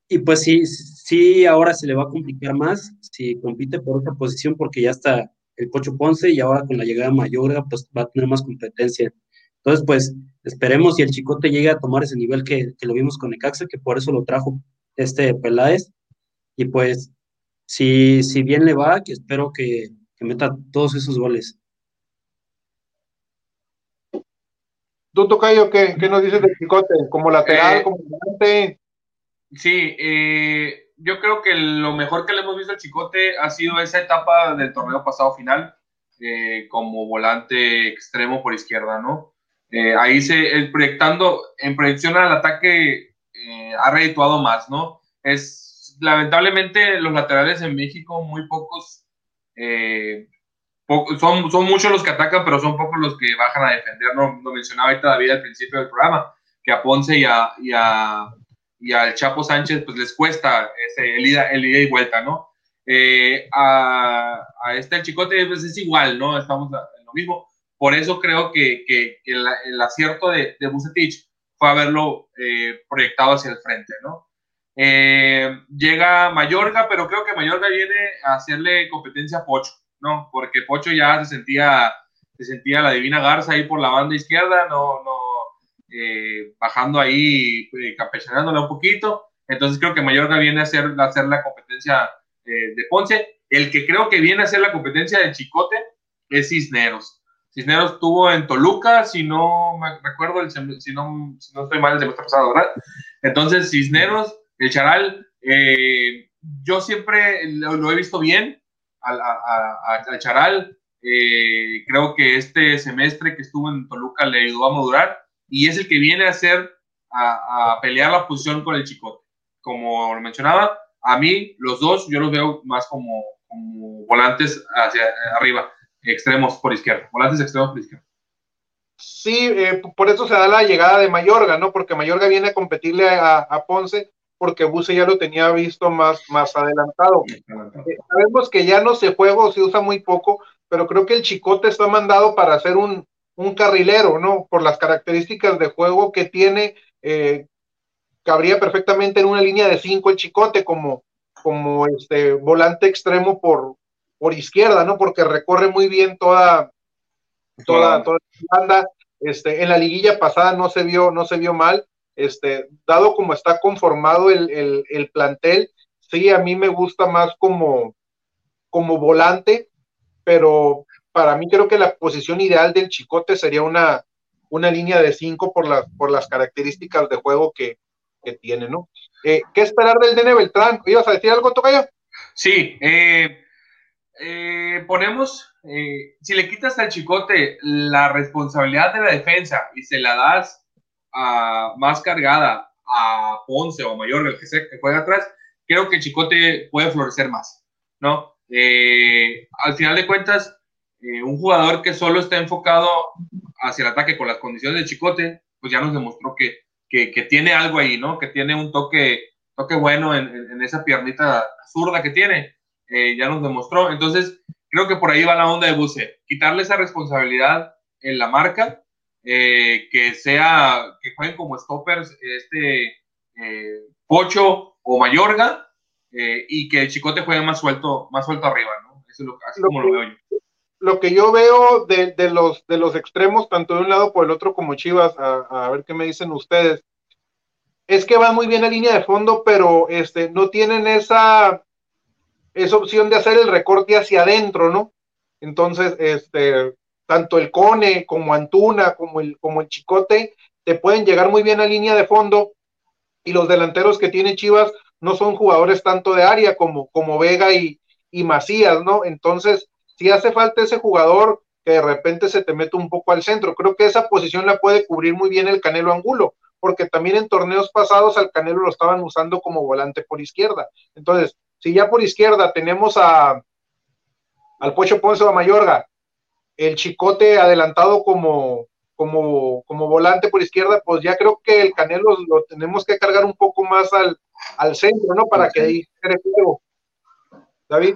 y pues sí, sí, ahora se le va a complicar más si compite por otra posición, porque ya está el Pocho Ponce y ahora con la llegada de Mayorga, pues va a tener más competencia. Entonces, pues esperemos si el Chicote llegue a tomar ese nivel que, que lo vimos con Necaxa, que por eso lo trajo este Peláez. Y pues, si, si bien le va, que espero que, que meta todos esos goles. ¿Tú, Tocayo, qué, qué nos dices de Chicote? ¿Como lateral, eh, como volante? Sí, eh, yo creo que lo mejor que le hemos visto al Chicote ha sido esa etapa del torneo pasado final, eh, como volante extremo por izquierda, ¿no? ahí se, el proyectando, en proyección al ataque, ha redituado más, ¿no? Es, lamentablemente, los laterales en México, muy pocos son, son muchos los que atacan, pero son pocos los que bajan a defender. No, lo mencionaba ahorita David al principio del programa, que a Ponce y a, y a y al Chapo Sánchez pues les cuesta ese, el, ida, el ida y vuelta, ¿no? Eh, a, a, este el Chicote pues es igual, ¿no? Estamos en lo mismo. Por eso creo que, que, el, el, acierto de, de Bucetich fue haberlo eh, proyectado hacia el frente, ¿no? Eh, llega Mayorga, pero creo que Mayorga viene a hacerle competencia a Pocho. ¿No? Porque Pocho ya se sentía, se sentía la divina Garza ahí por la banda izquierda, no, no, eh, bajando ahí, eh, un poquito. Entonces creo que Mayorga viene a hacer, a hacer la competencia eh, de Ponce. El que creo que viene a hacer la competencia de Chicote es Cisneros. Cisneros estuvo en Toluca, si no me recuerdo, si, no, si no estoy mal, el semestre pasado, ¿verdad? Entonces, Cisneros, el Charal, eh, yo siempre lo, he visto bien, al, Charal. Eh, creo que este semestre que estuvo en Toluca le ayudó a madurar y es el que viene a hacer, a, pelear la posición con el Chicote. Como lo mencionaba, a mí los dos yo los veo más como, volantes hacia arriba, extremos por izquierda, volantes extremos por izquierda. Sí, eh, por eso se da la llegada de Mayorga, ¿no? Porque Mayorga viene a competirle a Ponce porque Buse ya lo tenía visto más, más adelantado. Eh, sabemos que ya no se juega o se usa muy poco, pero creo que el Chicote está mandado para ser un, un carrilero, ¿no? Por las características de juego que tiene, eh, cabría perfectamente en una línea de cinco el Chicote como, como este volante extremo por, por izquierda, ¿no? Porque recorre muy bien toda, toda, toda la banda. Este, en la liguilla pasada no se vio, no se vio mal este, dado como está conformado el, plantel, sí, a mí me gusta más como, como volante, pero para mí creo que la posición ideal del Chicote sería una, una línea de cinco por, las por las características de juego que, tiene, ¿no? Eh, ¿Qué esperar del Dene Beltrán? ¿Ibas a decir algo, Tocayo? Sí, eh, eh, ponemos, si le quitas al Chicote la responsabilidad de la defensa y se la das más cargada a Ponce o Mayor, el que sea que juega atrás, creo que Chicote puede florecer más, ¿no? Eh, al final de cuentas, eh, un jugador que solo está enfocado hacia el ataque con las condiciones de Chicote, pues ya nos demostró que, que, tiene algo ahí, ¿no? Que tiene un toque, toque bueno en, en esa piernita zurda que tiene, eh, ya nos demostró. Entonces, creo que por ahí va la onda de Buse, quitarle esa responsabilidad en la marca eh, que sea, que jueguen como stoppers este eh, Pocho o Mayorga eh, y que el Chicote juegue más suelto, más suelto arriba, ¿no? Eso es lo, así como lo veo yo. Lo que yo veo de, de, los, de los extremos, tanto de un lado por el otro como Chivas, a, a ver qué me dicen ustedes, es que van muy bien a línea de fondo, pero este, no tienen esa, esa opción de hacer el recorte hacia adentro, ¿no? Entonces, este, tanto el Cone como Antuna, como el, como el Chicote, te pueden llegar muy bien a línea de fondo y los delanteros que tiene Chivas no son jugadores tanto de área como, como Vega y, Macías, ¿no? Entonces, si hace falta ese jugador que de repente se te mete un poco al centro. Creo que esa posición la puede cubrir muy bien el Canelo Angulo, porque también en torneos pasados al Canelo lo estaban usando como volante por izquierda. Entonces, si ya por izquierda tenemos a al Pocho Ponce o a Mayorga, el Chicote adelantado como, como, como volante por izquierda, pues ya creo que el Canelo lo tenemos que cargar un poco más al, al centro, ¿no? Para que ahí David.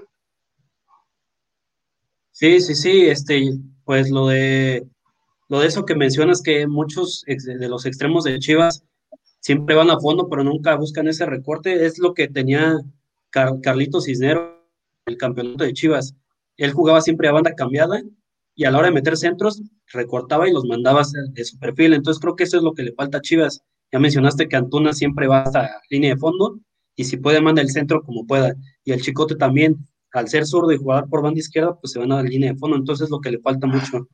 Sí, sí, sí, este, pues lo de lo de eso que mencionas que muchos de los extremos de Chivas siempre van a fondo, pero nunca buscan ese recorte, es lo que tenía Carlito Cisnero el campeonato de Chivas. Él jugaba siempre a banda cambiada y a la hora de meter centros recortaba y los mandaba de su perfil. Entonces creo que eso es lo que le falta a Chivas. Ya mencionaste que Antuna siempre va hasta línea de fondo y si puede manda el centro como pueda. Y el Chicote también, al ser zurdo y jugar por banda izquierda, pues se van a la línea de fondo. Entonces es lo que le falta mucho.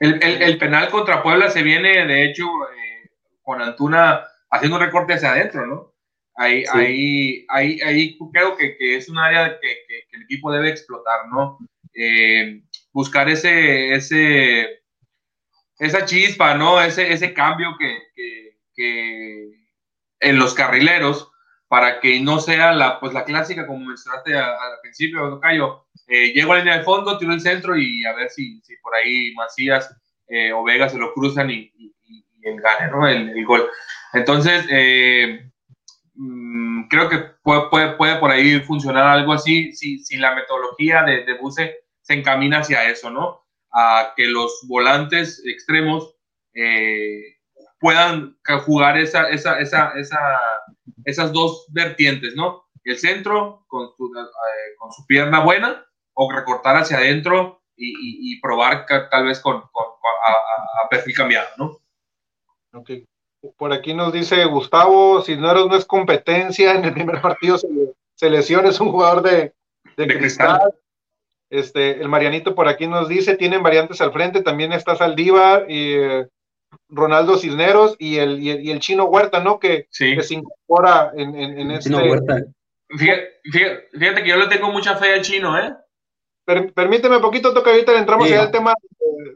El, penal contra Puebla se viene, de hecho, eh, con Antuna haciendo un recorte hacia adentro, ¿no? Ahí, ahí, ahí, ahí creo que, es un área que, el equipo debe explotar, ¿no? Eh, buscar ese, ese, esa chispa, ¿no? Ese, ese cambio que, en los carrileros para que no sea la, pues, la clásica, como mencionaste al principio, Cayo, eh, llego a la línea de fondo, tiro el centro y a ver si, si por ahí Macías eh, o Vega se lo cruzan y, y, gane, ¿no? El, gol. Entonces, eh, mm, creo que puede, puede, puede, por ahí funcionar algo así si, si la metodología de, de Buse se encamina hacia eso, ¿no? A que los volantes extremos eh, puedan jugar esa, esa, esa, esa, esas dos vertientes, ¿no? El centro con su, con su pierna buena o recortar hacia adentro y, probar tal vez con, a, perfil cambiado, ¿no? Ok. Por aquí nos dice Gustavo, si no es competencia, en el primer partido se, lesiona, es un jugador de, cristal. Este, el Marianito por aquí nos dice, tienen variantes al frente, también está Saldiva y eh, Ronaldo Cisneros y el, y el, chino Huerta, ¿no? Que, se incorpora en, en, este... Huerta. Fíjate, fíjate, que yo le tengo mucha fe al chino, ¿eh? permíteme un poquito, toca ahorita le entramos ya al tema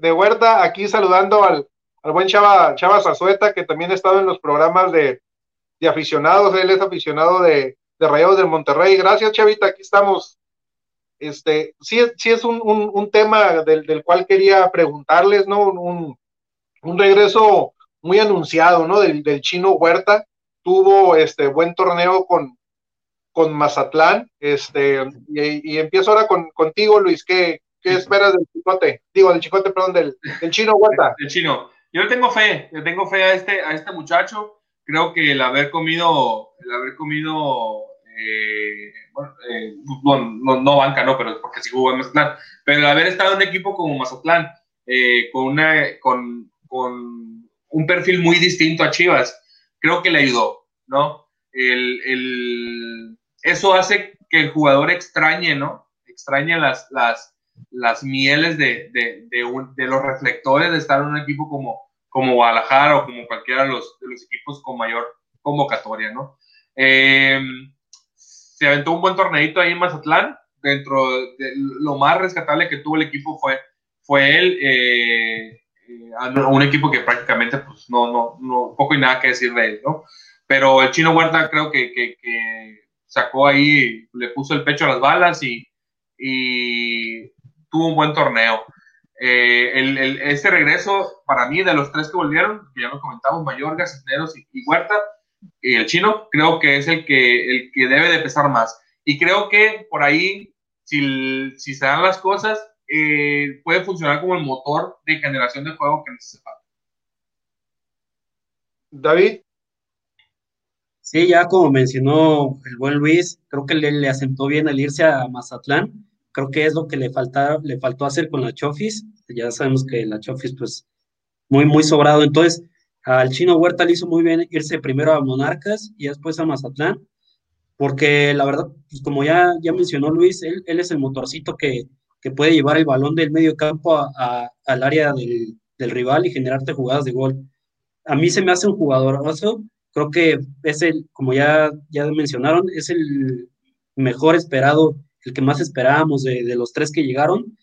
de, Huerta, aquí saludando al, buen Chava, Chava Zazueta, que también ha estado en los programas de, aficionados, él es aficionado de, de Rayados del Monterrey. Gracias, Chavita, aquí estamos. Este, sí, sí es un, tema del, cual quería preguntarles, ¿no? Un, regreso muy anunciado, ¿no? Del, del chino Huerta. Tuvo este buen torneo con, con Mazatlán. Este, y, empiezo ahora con, contigo, Luis. ¿Qué, qué esperas del chicote? Digo, del chicote, perdón, del, chino Huerta. El chino. Yo le tengo fe, le tengo fe a este, a este muchacho. Creo que el haber comido, el haber comido, eh, eh, no, no, banca, no, pero porque sí jugó en Mazatlán. Pero haber estado en equipo como Mazatlán, eh, con, una, con, con un perfil muy distinto a Chivas, creo que le ayudó, ¿no? El, el, eso hace que el jugador extrañe, ¿no? Extrañe las, las, las mieles de, de, de, los reflectores de estar en un equipo como, como Guadalajara o como cualquiera de los, de los equipos con mayor convocatoria, ¿no? Em, se aventó un buen torneito ahí en Mazatlán. Dentro de lo más rescatable que tuvo el equipo fue, fue él, eh, eh, un equipo que prácticamente, pues, no, no, no, poco y nada que decir de él, ¿no? Pero el chino Huerta creo que, que, que sacó ahí, le puso el pecho a las balas y, tuvo un buen torneo. Eh, el, este regreso, para mí, de los tres que volvieron, que ya lo comentamos, Mayorga, Cisneros y, Huerta, y el chino, creo que es el que, el que debe de pesar más. Y creo que por ahí, si, si se dan las cosas, eh, puede funcionar como el motor de generación de juego que necesita. David. Sí, ya como mencionó el buen Luis, creo que le, le asentó bien el irse a Mazatlán. Creo que es lo que le, falta, le faltó hacer con la Chofis. Ya sabemos que la Chofis, pues, muy, muy sobrado. Entonces, al Chino Huerta le hizo muy bien irse primero a Monarcas y después a Mazatlán, porque la verdad, pues, como ya, ya mencionó Luis, él, es el motorcito que, que, puede llevar el balón del medio campo al área del, del, rival y generarte jugadas de gol. A mí se me hace un jugadorazo creo que es el, como ya, ya mencionaron, es el mejor esperado, el que más esperábamos de, los tres que llegaron.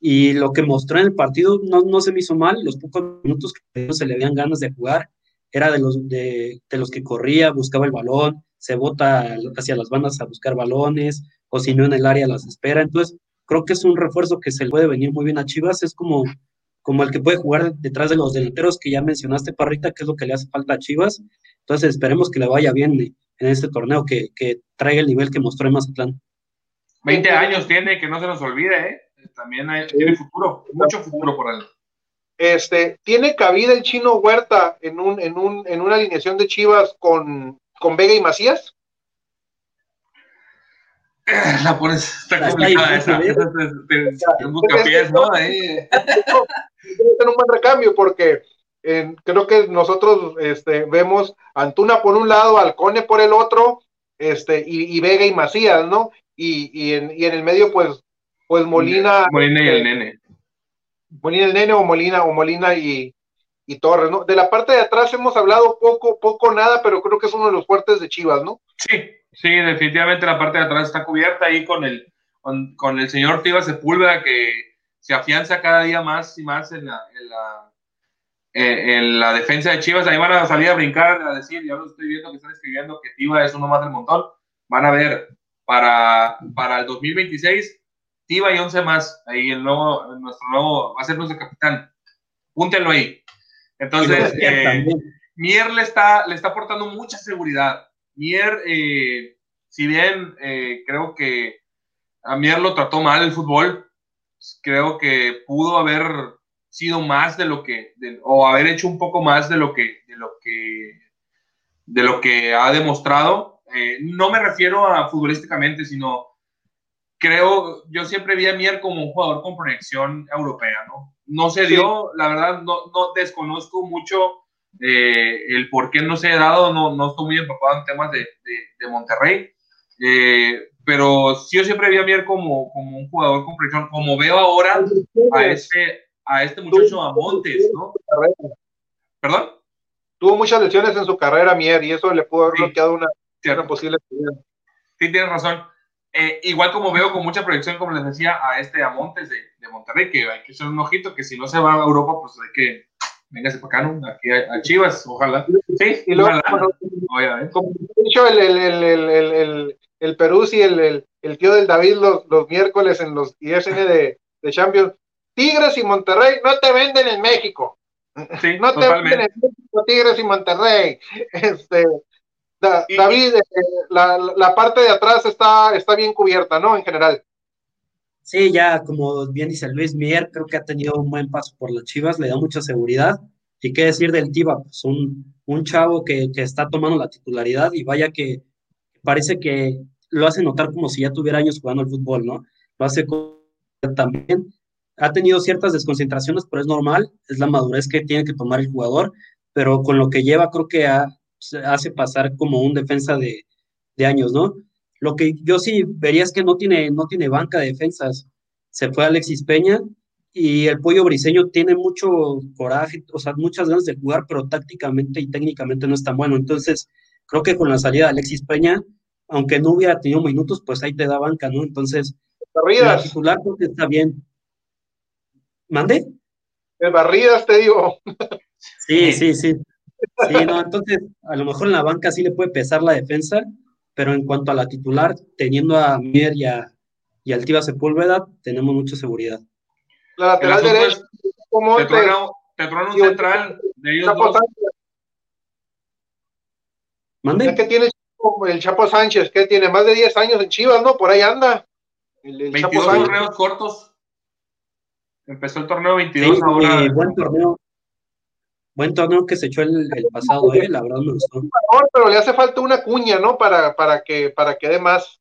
Y lo que mostró en el partido no, no se me hizo mal, los pocos minutos que se le habían ganas de jugar, era de los, de, los que corría, buscaba el balón, se bota hacia las bandas a buscar balones, o si no en el área las espera. Entonces, creo que es un refuerzo que se le puede venir muy bien a Chivas. Es como, como el que puede jugar detrás de los delanteros que ya mencionaste, Parrita, que es lo que le hace falta a Chivas. Entonces, esperemos que le vaya bien en este torneo, que, que traiga el nivel que mostró en Mazatlán. 20 años tiene, que no se nos olvide, ¿eh? También hay, tiene futuro, mucho futuro por él. Este, ¿Tiene cabida el chino Huerta en, un, en, un, en una alineación de Chivas con, con Vega y Macías? La pones, está complicada esa. ¿eh? pies, ¿no? Ahí. Un buen recambio porque eh, creo que nosotros este, vemos Antuna por un lado, Alcone por el otro, este, y, y Vega y Macías, ¿no? Y, y, en, y en el medio, pues, pues Molina. Molina y el nene. Molina el nene o Molina, o Molina y, y Torres, ¿no? De la parte de atrás hemos hablado poco, poco, nada, pero creo que es uno de los fuertes de Chivas, ¿no? Sí, sí, definitivamente la parte de atrás está cubierta ahí con el, con, con el señor Tiva Sepúlveda que se afianza cada día más y más en la, en la, eh, en la defensa de Chivas. Ahí van a salir a brincar, a decir, ya lo estoy viendo que están escribiendo que Tiva es uno más del montón. Van a ver, para, para el 2026, Tiva y 11 más. Ahí el nuevo, nuestro nuevo, va a ser nuestro capitán. Púntenlo ahí. Entonces, eh, Mier le está, le está aportando mucha seguridad. Mier, eh, si bien eh, creo que a Mier lo trató mal el fútbol, creo que pudo haber sido más de lo que, de, o haber hecho un poco más de lo que, de lo que, de lo que ha demostrado. Eh, no me refiero a futbolísticamente, sino creo, yo siempre vi a Mier como un jugador con proyección europea, ¿no? No se dio, la verdad, no, no desconozco mucho eh, el por qué no se ha dado, no, no estoy muy empapado en temas de, de, de Monterrey, eh, pero sí yo siempre vi a Mier como, como un jugador con proyección, como veo ahora a este, a este muchacho a Montes, ¿no? ¿Perdón? Tuvo muchas lesiones en su carrera, Mier, y eso le pudo haber bloqueado una, una posible Sí, tienes razón. Eh, igual como veo con mucha proyección, como les decía, a este Amontes de, de Monterrey, que hay que ser un ojito, que si no se va a Europa, pues hay que, véngase para acá, ¿no? Aquí a, a, Chivas, ojalá. Sí, y luego, ojalá. Bueno, como he dicho, el, el, el, el, el, Perú y el, el, el, tío del David los, los miércoles en los ISN de, de Champions, Tigres y Monterrey no te venden en México. Sí, no te totalmente. venden en México, Tigres y Monterrey. Este, Da, Y- David, eh, la, la parte de atrás está, está bien cubierta, ¿no? En general. Sí, ya como bien dice Luis Mier, creo que ha tenido un buen paso por las Chivas, le da mucha seguridad. Y qué decir del Tiva, pues un, un chavo que, que está tomando la titularidad y vaya que parece que lo hace notar como si ya tuviera años jugando al fútbol, ¿no? Lo hace también. Ha tenido ciertas desconcentraciones, pero es normal, es la madurez que tiene que tomar el jugador, pero con lo que lleva creo que ha- se hace pasar como un defensa de, de años, ¿no? Lo que yo sí vería es que no tiene, no tiene banca de defensas. Se fue Alexis Peña y el Pollo Briseño tiene mucho coraje, o sea, muchas ganas de jugar, pero tácticamente y técnicamente no es tan bueno. Entonces, creo que con la salida de Alexis Peña, aunque no hubiera tenido minutos, pues ahí te da banca, ¿no? Entonces, Barridas, titular creo que está bien. ¿Mande? eh, barridas, te digo. Sí, sí, sí. Sí, no, entonces a lo mejor en la banca sí le puede pesar la defensa, pero en cuanto a la titular, teniendo a Mier y, a, y al Tiva Sepúlveda, tenemos mucha seguridad. La El lateral derecha, es, como te truena, te truena un central de ellos Chapo dos. Sánchez, ¿Mande? que tiene el Chapo Sánchez, que tiene más de 10 años en Chivas, ¿no? Por ahí anda. El, el Chapo 22 Sánchez. torneos cortos. Empezó el torneo Sí, 22 ahora. eh, buen torneo. Buen torneo que se echó el, el pasado, eh, la verdad me gustó. pero le hace falta una cuña, ¿no? Para, para que, para que dé más.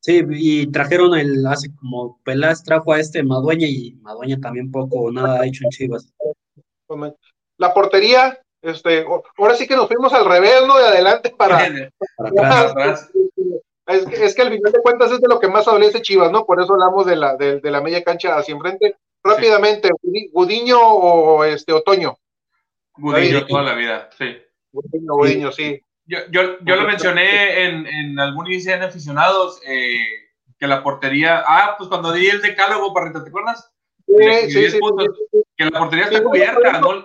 Sí, y trajeron el, hace como Peláez trajo a este Madueña y Madueña también poco o nada ha hecho en Chivas. La portería, este, ahora sí que nos fuimos al revés, ¿no? De adelante para. (laughs) Para atrás. (laughs) atrás. Es, que- es que al final de cuentas es de lo que más adolece Chivas, ¿no? Por eso hablamos de la, de, de la media cancha hacia enfrente. Rápidamente, Gudi- Gudiño o este Otoño. Gudillo Ahí. toda la vida, sí. Gudiño, Gudiño, sí. Yo, yo, yo lo mencioné en, en algún inicio de aficionados. eh, que la portería, ah, pues cuando di el decálogo, Parrita, ¿te acuerdas? Sí, sí, sí, que la portería está cubierta, ¿no?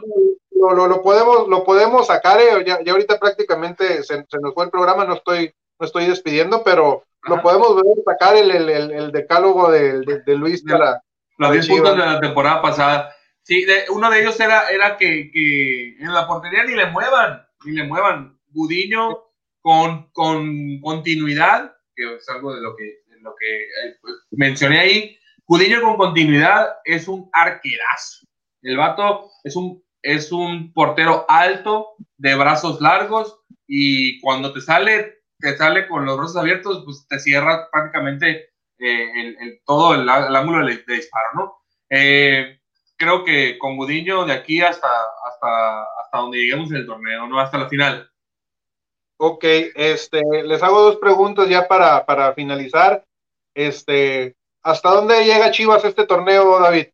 Lo, lo, podemos, lo podemos sacar, eh, ya, ya, ahorita prácticamente se, se, nos fue el programa, no estoy, no estoy despidiendo, pero Ajá. lo podemos ver, sacar el, el, el, el decálogo de, de, de, Luis para... Los 10 puntos de la temporada pasada. Sí, de, uno de ellos era, era que, que, en la portería ni le muevan, ni le muevan. Gudiño con, con continuidad, que es algo de lo que, de lo que eh, mencioné ahí, Gudiño con continuidad es un arquerazo. El vato es un, es un portero alto, de brazos largos, y cuando te sale, te sale con los brazos abiertos, pues te cierra prácticamente eh, el, el, todo el, el ángulo de, de, disparo, ¿no? Eh, creo que con Gudiño de aquí hasta, hasta, hasta donde lleguemos en el torneo, ¿no? Hasta la final. Ok, este, les hago dos preguntas ya para, para finalizar. Este, ¿hasta dónde llega Chivas este torneo, David?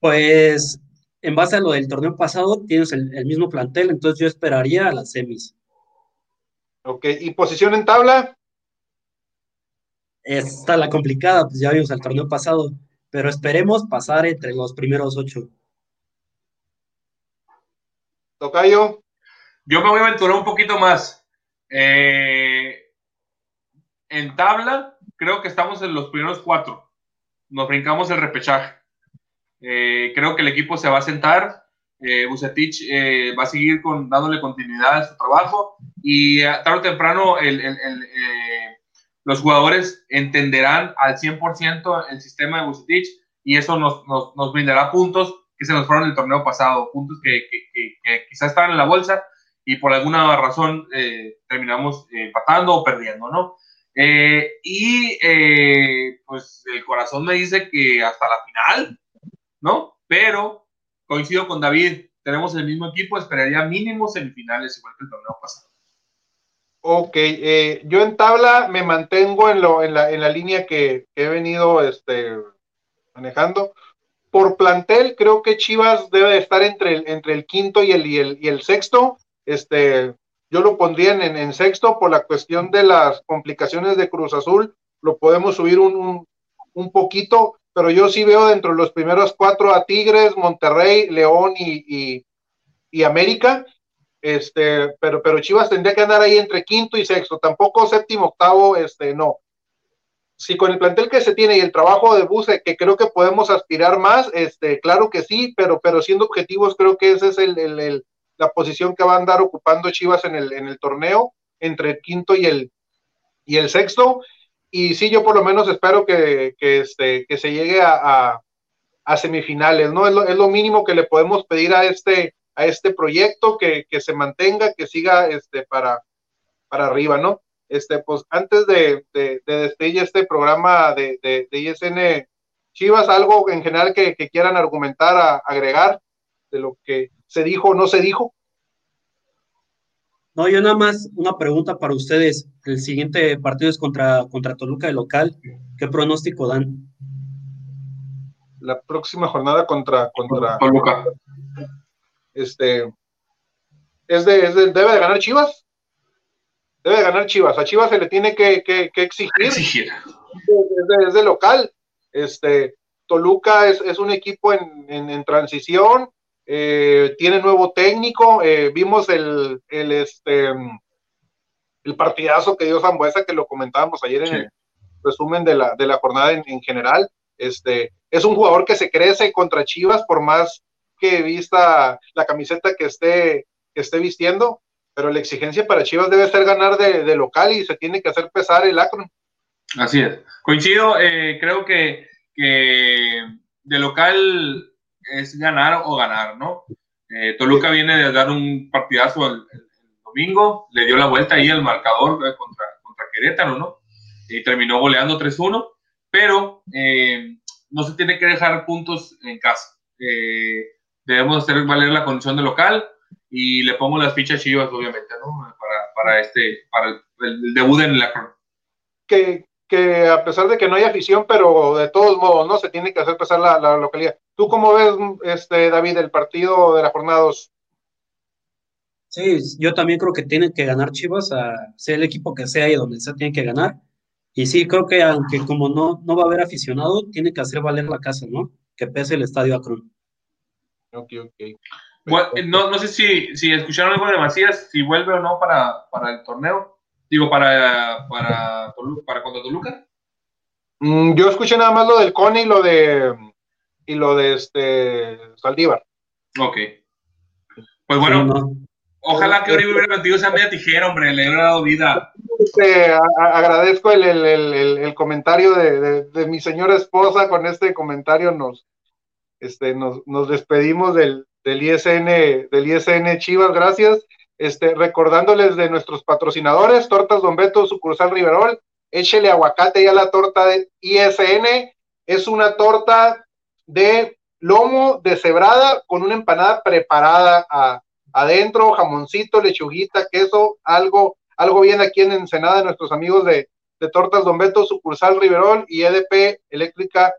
Pues en base a lo del torneo pasado, tienes el, el, mismo plantel, entonces yo esperaría a las semis. Ok, ¿y posición en tabla? Está la complicada, pues ya vimos el torneo pasado, pero esperemos pasar entre los primeros ocho. Tocayo. Yo me voy a aventurar un poquito más. Eh, en tabla, creo que estamos en los primeros cuatro. Nos brincamos el repechaje. Eh, creo que el equipo se va a sentar. Eh, Bucetich eh, va a seguir con, dándole continuidad a su trabajo y tarde o temprano el, el, el, eh, los jugadores entenderán al 100% el sistema de Bucetich y eso nos, nos, nos, brindará puntos que se nos fueron el torneo pasado, puntos que, que, que, que quizás estaban en la bolsa y por alguna razón eh, terminamos empatando o perdiendo, ¿no? Eh, y eh, pues el corazón me dice que hasta la final, ¿no? Pero coincido con David, tenemos el mismo equipo, esperaría mínimo semifinales igual que el torneo pasado. Ok, eh, yo en tabla me mantengo en, lo, en, la, en la línea que, he venido este, manejando. Por plantel, creo que Chivas debe estar entre el, entre el quinto y el, y el, y el sexto. Este, yo lo pondría en, en, sexto por la cuestión de las complicaciones de Cruz Azul. Lo podemos subir un, un, un poquito, pero yo sí veo dentro de los primeros cuatro a Tigres, Monterrey, León y, y, y América. Este, pero, pero Chivas tendría que andar ahí entre quinto y sexto, tampoco séptimo, octavo, este, no. Si con el plantel que se tiene y el trabajo de Buse, que creo que podemos aspirar más, este, claro que sí, pero, pero siendo objetivos, creo que esa es el, el, la posición que va a andar ocupando Chivas en el, en el torneo, entre el quinto y el, y el sexto. Y sí, yo por lo menos espero que, que, este, que se llegue a, a, a semifinales, ¿no? Es lo, es lo mínimo que le podemos pedir a este, a este proyecto, que, que, se mantenga, que siga este, para, para arriba, ¿no? Este, pues antes de, de, de despedir este programa de, de, de, ISN Chivas, algo en general que, que quieran argumentar, a, agregar de lo que se dijo o no se dijo. No, yo nada más una pregunta para ustedes. El siguiente partido es contra, contra Toluca de local. ¿Qué pronóstico dan? La próxima jornada contra, contra Toluca este, es de, es de, debe de ganar Chivas. Debe de ganar Chivas. A Chivas se le tiene que, que, que exigir. exigir. Es, de, es de, local. Este, Toluca es, es un equipo en, en, en transición. Eh, tiene nuevo técnico. Eh, vimos el, el, este, el partidazo que dio Zambuesa, que lo comentábamos ayer en el resumen de la, de la jornada en, en general. Este, es un jugador que se crece contra Chivas por más que vista la camiseta que esté, que esté vistiendo, pero la exigencia para Chivas debe ser ganar de, de local y se tiene que hacer pesar el Akron. Así es. Coincido, eh, creo que, que, de local es ganar o ganar, ¿no? Eh, Toluca sí. viene de dar un partidazo el, el, domingo, le dio la vuelta ahí al marcador contra, contra Querétaro, ¿no? Y terminó goleando 3-1, pero eh, no se tiene que dejar puntos en casa. Eh, debemos hacer valer la condición de local y le pongo las fichas chivas, obviamente, ¿no? Para, para este, para el, el debut en la que, que a pesar de que no hay afición, pero de todos modos, ¿no? Se tiene que hacer pesar la, la localidad. ¿Tú cómo ves, este, David, el partido de la jornada 2? Sí, yo también creo que tienen que ganar Chivas, a ser el equipo que sea y donde sea, tienen que ganar. Y sí, creo que aunque como no, no va a haber aficionado, tiene que hacer valer la casa, ¿no? Que pese el estadio Akron. Ok, ok. Bueno, no, no sé si, si escucharon algo de Macías, si vuelve o no para, para el torneo. Digo, para, para, para contra Toluca. Mm, yo escuché nada más lo del Cone y lo de y lo de este Saldívar. Ok. Pues bueno, Sí, ¿no? ojalá que Oribe hubiera metido esa media tijera, hombre, le hubiera dado vida. Este, a- a- agradezco el, el- el- el- el comentario de, de- de mi señora esposa. Con este comentario nos, este, nos, nos despedimos del, ISN, del ISN Chivas, gracias. Este, recordándoles de nuestros patrocinadores, Tortas Don Beto, sucursal Riverol, échele aguacate ya la torta de ISN, es una torta de lomo deshebrada con una empanada preparada adentro, jamoncito, lechuguita, queso, algo, algo bien aquí en Ensenada, nuestros amigos de, de Tortas Don Beto, sucursal Riverol y EDP Eléctrica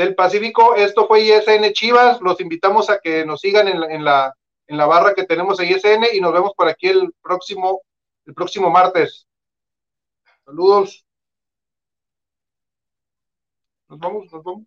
del Pacífico. Esto fue ISN Chivas. Los invitamos a que nos sigan en la, en la, en la barra que tenemos en ISN y nos vemos por aquí el próximo, el próximo martes. Saludos. Nos vamos, nos vamos.